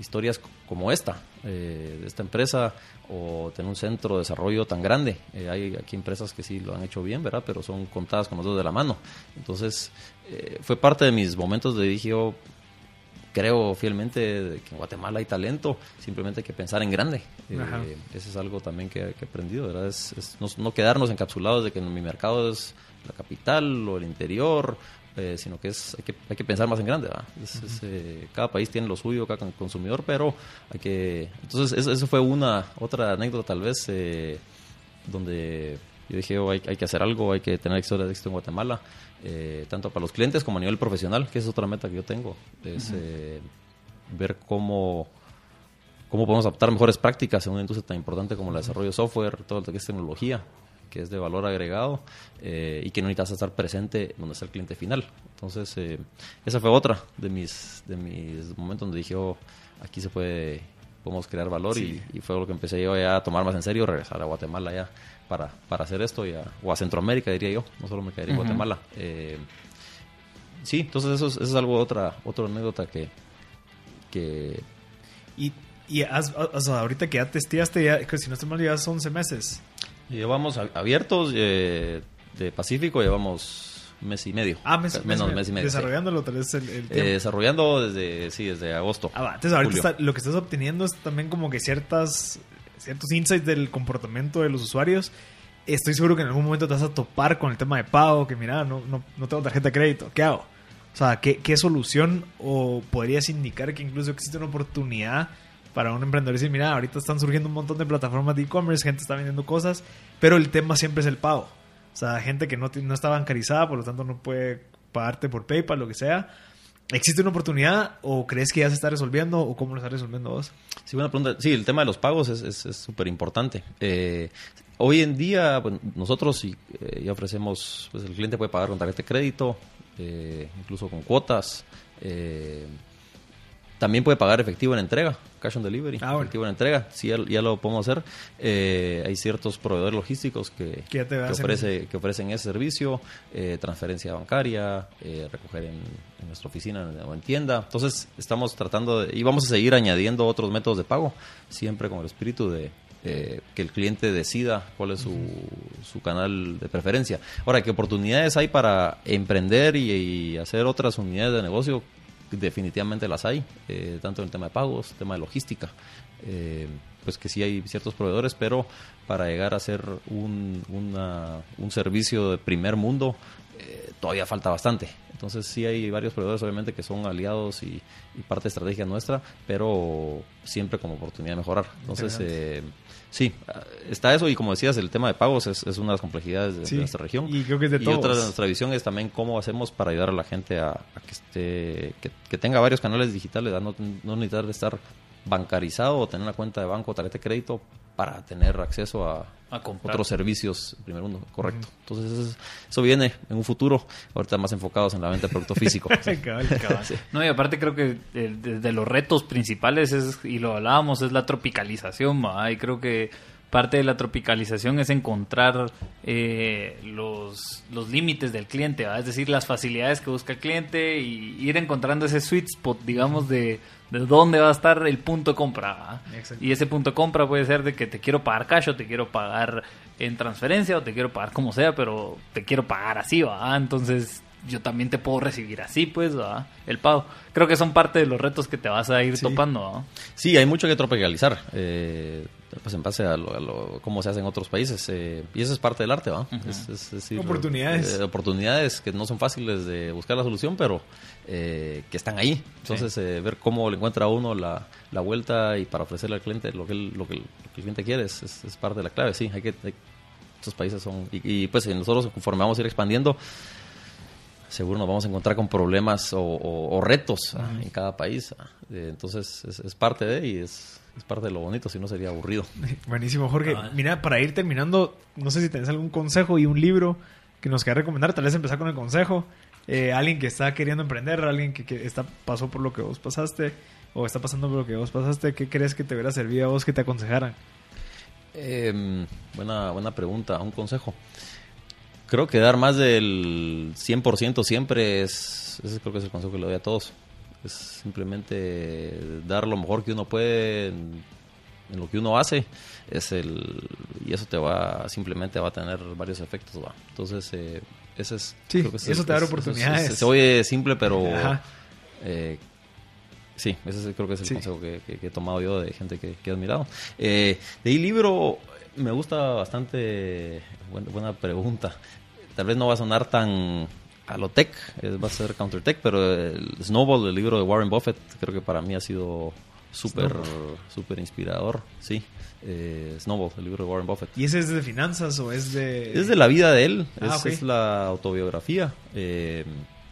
historias como esta, eh, de esta empresa, o tener un centro de desarrollo tan grande? Eh, hay aquí empresas que sí lo han hecho bien, ¿verdad? Pero son contadas con los dedos de la mano. Entonces, eh, fue parte de mis momentos de dije yo, creo fielmente que en Guatemala hay talento, simplemente hay que pensar en grande. Eh, eso es algo también que, que he aprendido, ¿verdad? Es, es no, no quedarnos encapsulados de que mi mercado es la capital o el interior eh, sino que es hay que, hay que pensar más en grande. es, eh, cada país tiene lo suyo, cada con- consumidor, pero hay que... Entonces, eso, eso fue una otra anécdota tal vez eh, donde yo dije, "Oh, hay, hay que hacer algo, hay que tener historias de éxito en Guatemala, eh, tanto para los clientes como a nivel profesional, que es otra meta que yo tengo, es eh, ver cómo cómo podemos adaptar mejores prácticas en una industria tan importante como el desarrollo de software, todo lo que es tecnología, que es de valor agregado eh, y que no necesitas estar presente donde está el cliente final. Entonces, eh, esa fue otra de mis, de mis momentos donde dije, oh, aquí se puede, podemos crear valor y, y fue lo que empecé yo ya a tomar más en serio, regresar a Guatemala ya para, para hacer esto, y a- o a Centroamérica diría yo, no solo me quedaría en. Guatemala. Eh, sí, entonces eso es, eso es algo, otra, otra anécdota que, que Y, y has- o sea, ahorita que ya testeaste, ya, que si no estoy mal, llevas 11 meses. Llevamos abiertos eh, de Pacífico, llevamos mes y medio. Ah, mes, menos mes- mes y medio. sí. Desarrollándolo tal vez el, el Eh, desarrollando desde, sí, desde agosto. Ah, va, entonces ahorita está- lo que estás obteniendo es también como que ciertas ciertos insights del comportamiento de los usuarios. Estoy seguro que en algún momento te vas a topar con el tema de pago, que mira, no, no, no tengo tarjeta de crédito, ¿qué hago? O sea, ¿qué, qué solución o podrías indicar que incluso existe una oportunidad para un emprendedor decir, mira, ahorita están surgiendo un montón de plataformas de e-commerce, gente está vendiendo cosas, pero el tema siempre es el pago. O sea, gente que no, no está bancarizada, por lo tanto no puede pagarte por PayPal, lo que sea. ¿Existe una oportunidad o crees que ya se está resolviendo o cómo lo está resolviendo vos? Sí, buena pregunta. Sí, el tema de los pagos es súper importante. Eh, hoy en día, bueno, nosotros sí, eh, ya ofrecemos, pues el cliente puede pagar con tarjeta de crédito, eh, incluso con cuotas. También puede pagar efectivo en entrega, cash on delivery, Ah, bueno. efectivo en entrega. Sí, ya, ya lo podemos hacer. Eh, hay ciertos proveedores logísticos que, Que ofrece, que ofrecen ese servicio, eh, transferencia bancaria, eh, recoger en, en nuestra oficina o en tienda. Entonces, estamos tratando de, y vamos a seguir añadiendo otros métodos de pago, siempre con el espíritu de eh, que el cliente decida cuál es su, su canal de preferencia. Ahora, ¿qué oportunidades hay para emprender y, y hacer otras unidades de negocio? Definitivamente las hay, eh, tanto en el tema de pagos, tema de logística. Eh, pues que sí hay ciertos proveedores, pero para llegar a ser un, un servicio de primer mundo eh, todavía falta bastante. Entonces sí hay varios proveedores obviamente que son aliados y, y parte estratégica nuestra, pero siempre como oportunidad de mejorar. Entonces eh, sí, está eso y como decías, el tema de pagos es, es una de las complejidades de, Sí, de nuestra región. y creo que es de y todos. otra de nuestra visión es también cómo hacemos para ayudar a la gente a, a que esté que, que tenga varios canales digitales, ¿verdad? no, no necesitar estar bancarizado o tener una cuenta de banco tarjeta de crédito para tener acceso a, A comprar. otros servicios primer mundo, correcto. Entonces eso, es- eso viene en un futuro, ahorita más enfocados en la venta de producto físico. Sí. Cabal, cabal. No, y aparte creo que de, de- de los retos principales es, y lo hablábamos, es la tropicalización, ¿va? y creo que parte de la tropicalización es encontrar eh, los, los límites del cliente, ¿va? es decir, las facilidades que busca el cliente y ir encontrando ese sweet spot, digamos, de, de dónde va a estar el punto de compra. Y ese punto de compra puede ser de que te quiero pagar cash o te quiero pagar en transferencia o te quiero pagar como sea, pero te quiero pagar así, ¿va? Entonces yo también te puedo recibir así, pues, ¿va? El pago. Creo que son parte de los retos que te vas a ir Sí. topando, ¿va? Sí, hay mucho que tropicalizar, eh, pues en base a, lo, a lo- cómo se hace en otros países. eh, y eso es parte del arte, ¿va? Es- es decir, Oportunidades. eh, oportunidades que no son fáciles de buscar la solución, pero eh, que están ahí. Entonces, eh, ver cómo le encuentra a uno la, la vuelta y para ofrecerle al cliente lo que, él- lo que, el, lo que el cliente quiere es, es- es parte de la clave. Sí, hay que... hay- estos países son... Y, y, pues nosotros conforme vamos a ir expandiendo, seguro nos vamos a encontrar con problemas o, o- o retos ah, en cada país. ah. Eh, entonces es, es parte de y es, es parte de lo bonito, si no sería aburrido. Buenísimo, Jorge. Cabal. Mira, para ir terminando, no sé si tenés algún consejo y un libro que nos quieras recomendar. Tal vez empezar con el consejo. Eh, alguien que está queriendo emprender, alguien que, que está pasó por lo que vos pasaste o está pasando por lo que vos pasaste. ¿Qué crees que te hubiera servido a vos que te aconsejaran? Eh, buena, buena pregunta, un consejo. Creo que dar más del 100% siempre es, ese creo que es el consejo que le doy a todos. Es simplemente dar lo mejor que uno puede en, en lo que uno hace. Es el, y eso te va, simplemente va a tener varios efectos. ¿va? Entonces, eh, ese es... Sí, creo que ese eso es- te abre es- es- oportunidades. es- se oye simple, pero... Eh, sí, ese es- creo que es el Sí. consejo que, que- que he tomado yo de gente que, que he admirado. Eh, de ahí libro, me gusta bastante, buena, buena pregunta. Tal vez no va a sonar tan a lo tech, eh, va a ser counter-tech, pero el Snowball, el libro de Warren Buffett, creo que para mí ha sido súper súper inspirador, sí. Eh, Snowball, el libro de Warren Buffett. ¿Y ese es de finanzas o es de...? Es de la vida de él, Ah, es, ok. es la autobiografía, eh,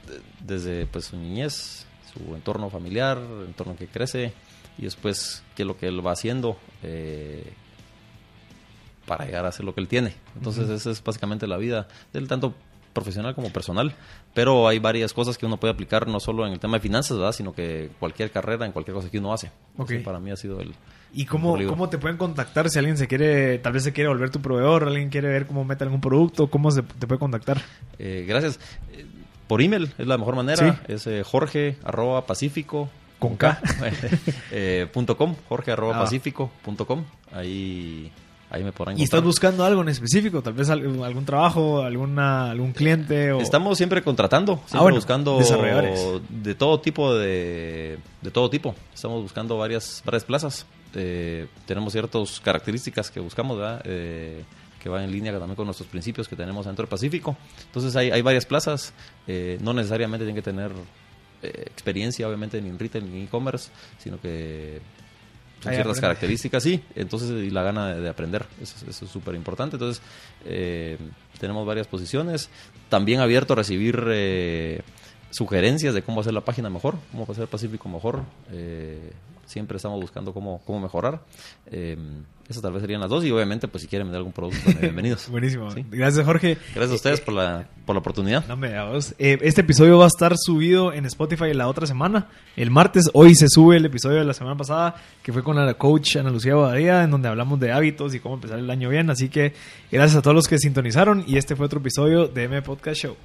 de- desde pues su niñez, su entorno familiar, el entorno que crece, y después qué es lo que él va haciendo eh, para llegar a hacer lo que él tiene. Entonces esa es básicamente la vida del tanto profesional como personal, pero hay varias cosas que uno puede aplicar no solo en el tema de finanzas, ¿verdad? sino que cualquier carrera, en cualquier cosa que uno hace. Para mí ha sido el... ¿Y cómo, el cómo te pueden contactar si alguien se quiere, tal vez se quiere volver tu proveedor, alguien quiere ver cómo mete algún producto, cómo se te puede contactar? Eh, gracias. Eh, por email es la mejor manera. Sí. Es eh, jorge arroba pacífico. Con K. eh, punto com, jorge arroba Ah. pacífico punto com. Ahí, ahí me podrán ¿Y estás buscando algo en específico? Tal vez al- algún trabajo, alguna, algún cliente o... Estamos siempre contratando, siempre Ah, bueno, buscando desarrolladores. de todo tipo de, de todo tipo. Estamos buscando varias varias plazas. Eh, tenemos ciertas características que buscamos, ¿verdad? Eh, que van en línea también con nuestros principios que tenemos dentro del Pacífico. Entonces hay, hay varias plazas. Eh, no necesariamente tienen que tener eh, experiencia, obviamente, ni en retail ni en e-commerce, sino que Ahí ciertas aprende. características, sí. Entonces, y la gana de, de aprender, eso, es- eso es súper importante. Entonces, eh, tenemos varias posiciones. También abierto a recibir eh, sugerencias de cómo hacer la página mejor, cómo hacer Pacífico mejor. Eh, siempre estamos buscando cómo, cómo mejorar. Eh, esas tal vez serían las dos. Y obviamente, pues si quieren vender algún producto, bienvenidos. Buenísimo. Sí. Gracias, Jorge. Gracias a ustedes por la, por la oportunidad. No me. Eh, este episodio va a estar subido en Spotify la otra semana, el martes. Hoy se sube el episodio de la semana pasada, que fue con la coach Ana Lucía Badía, en donde hablamos de hábitos y cómo empezar el año bien. Así que gracias a todos los que sintonizaron y este fue otro episodio de M Podcast Show.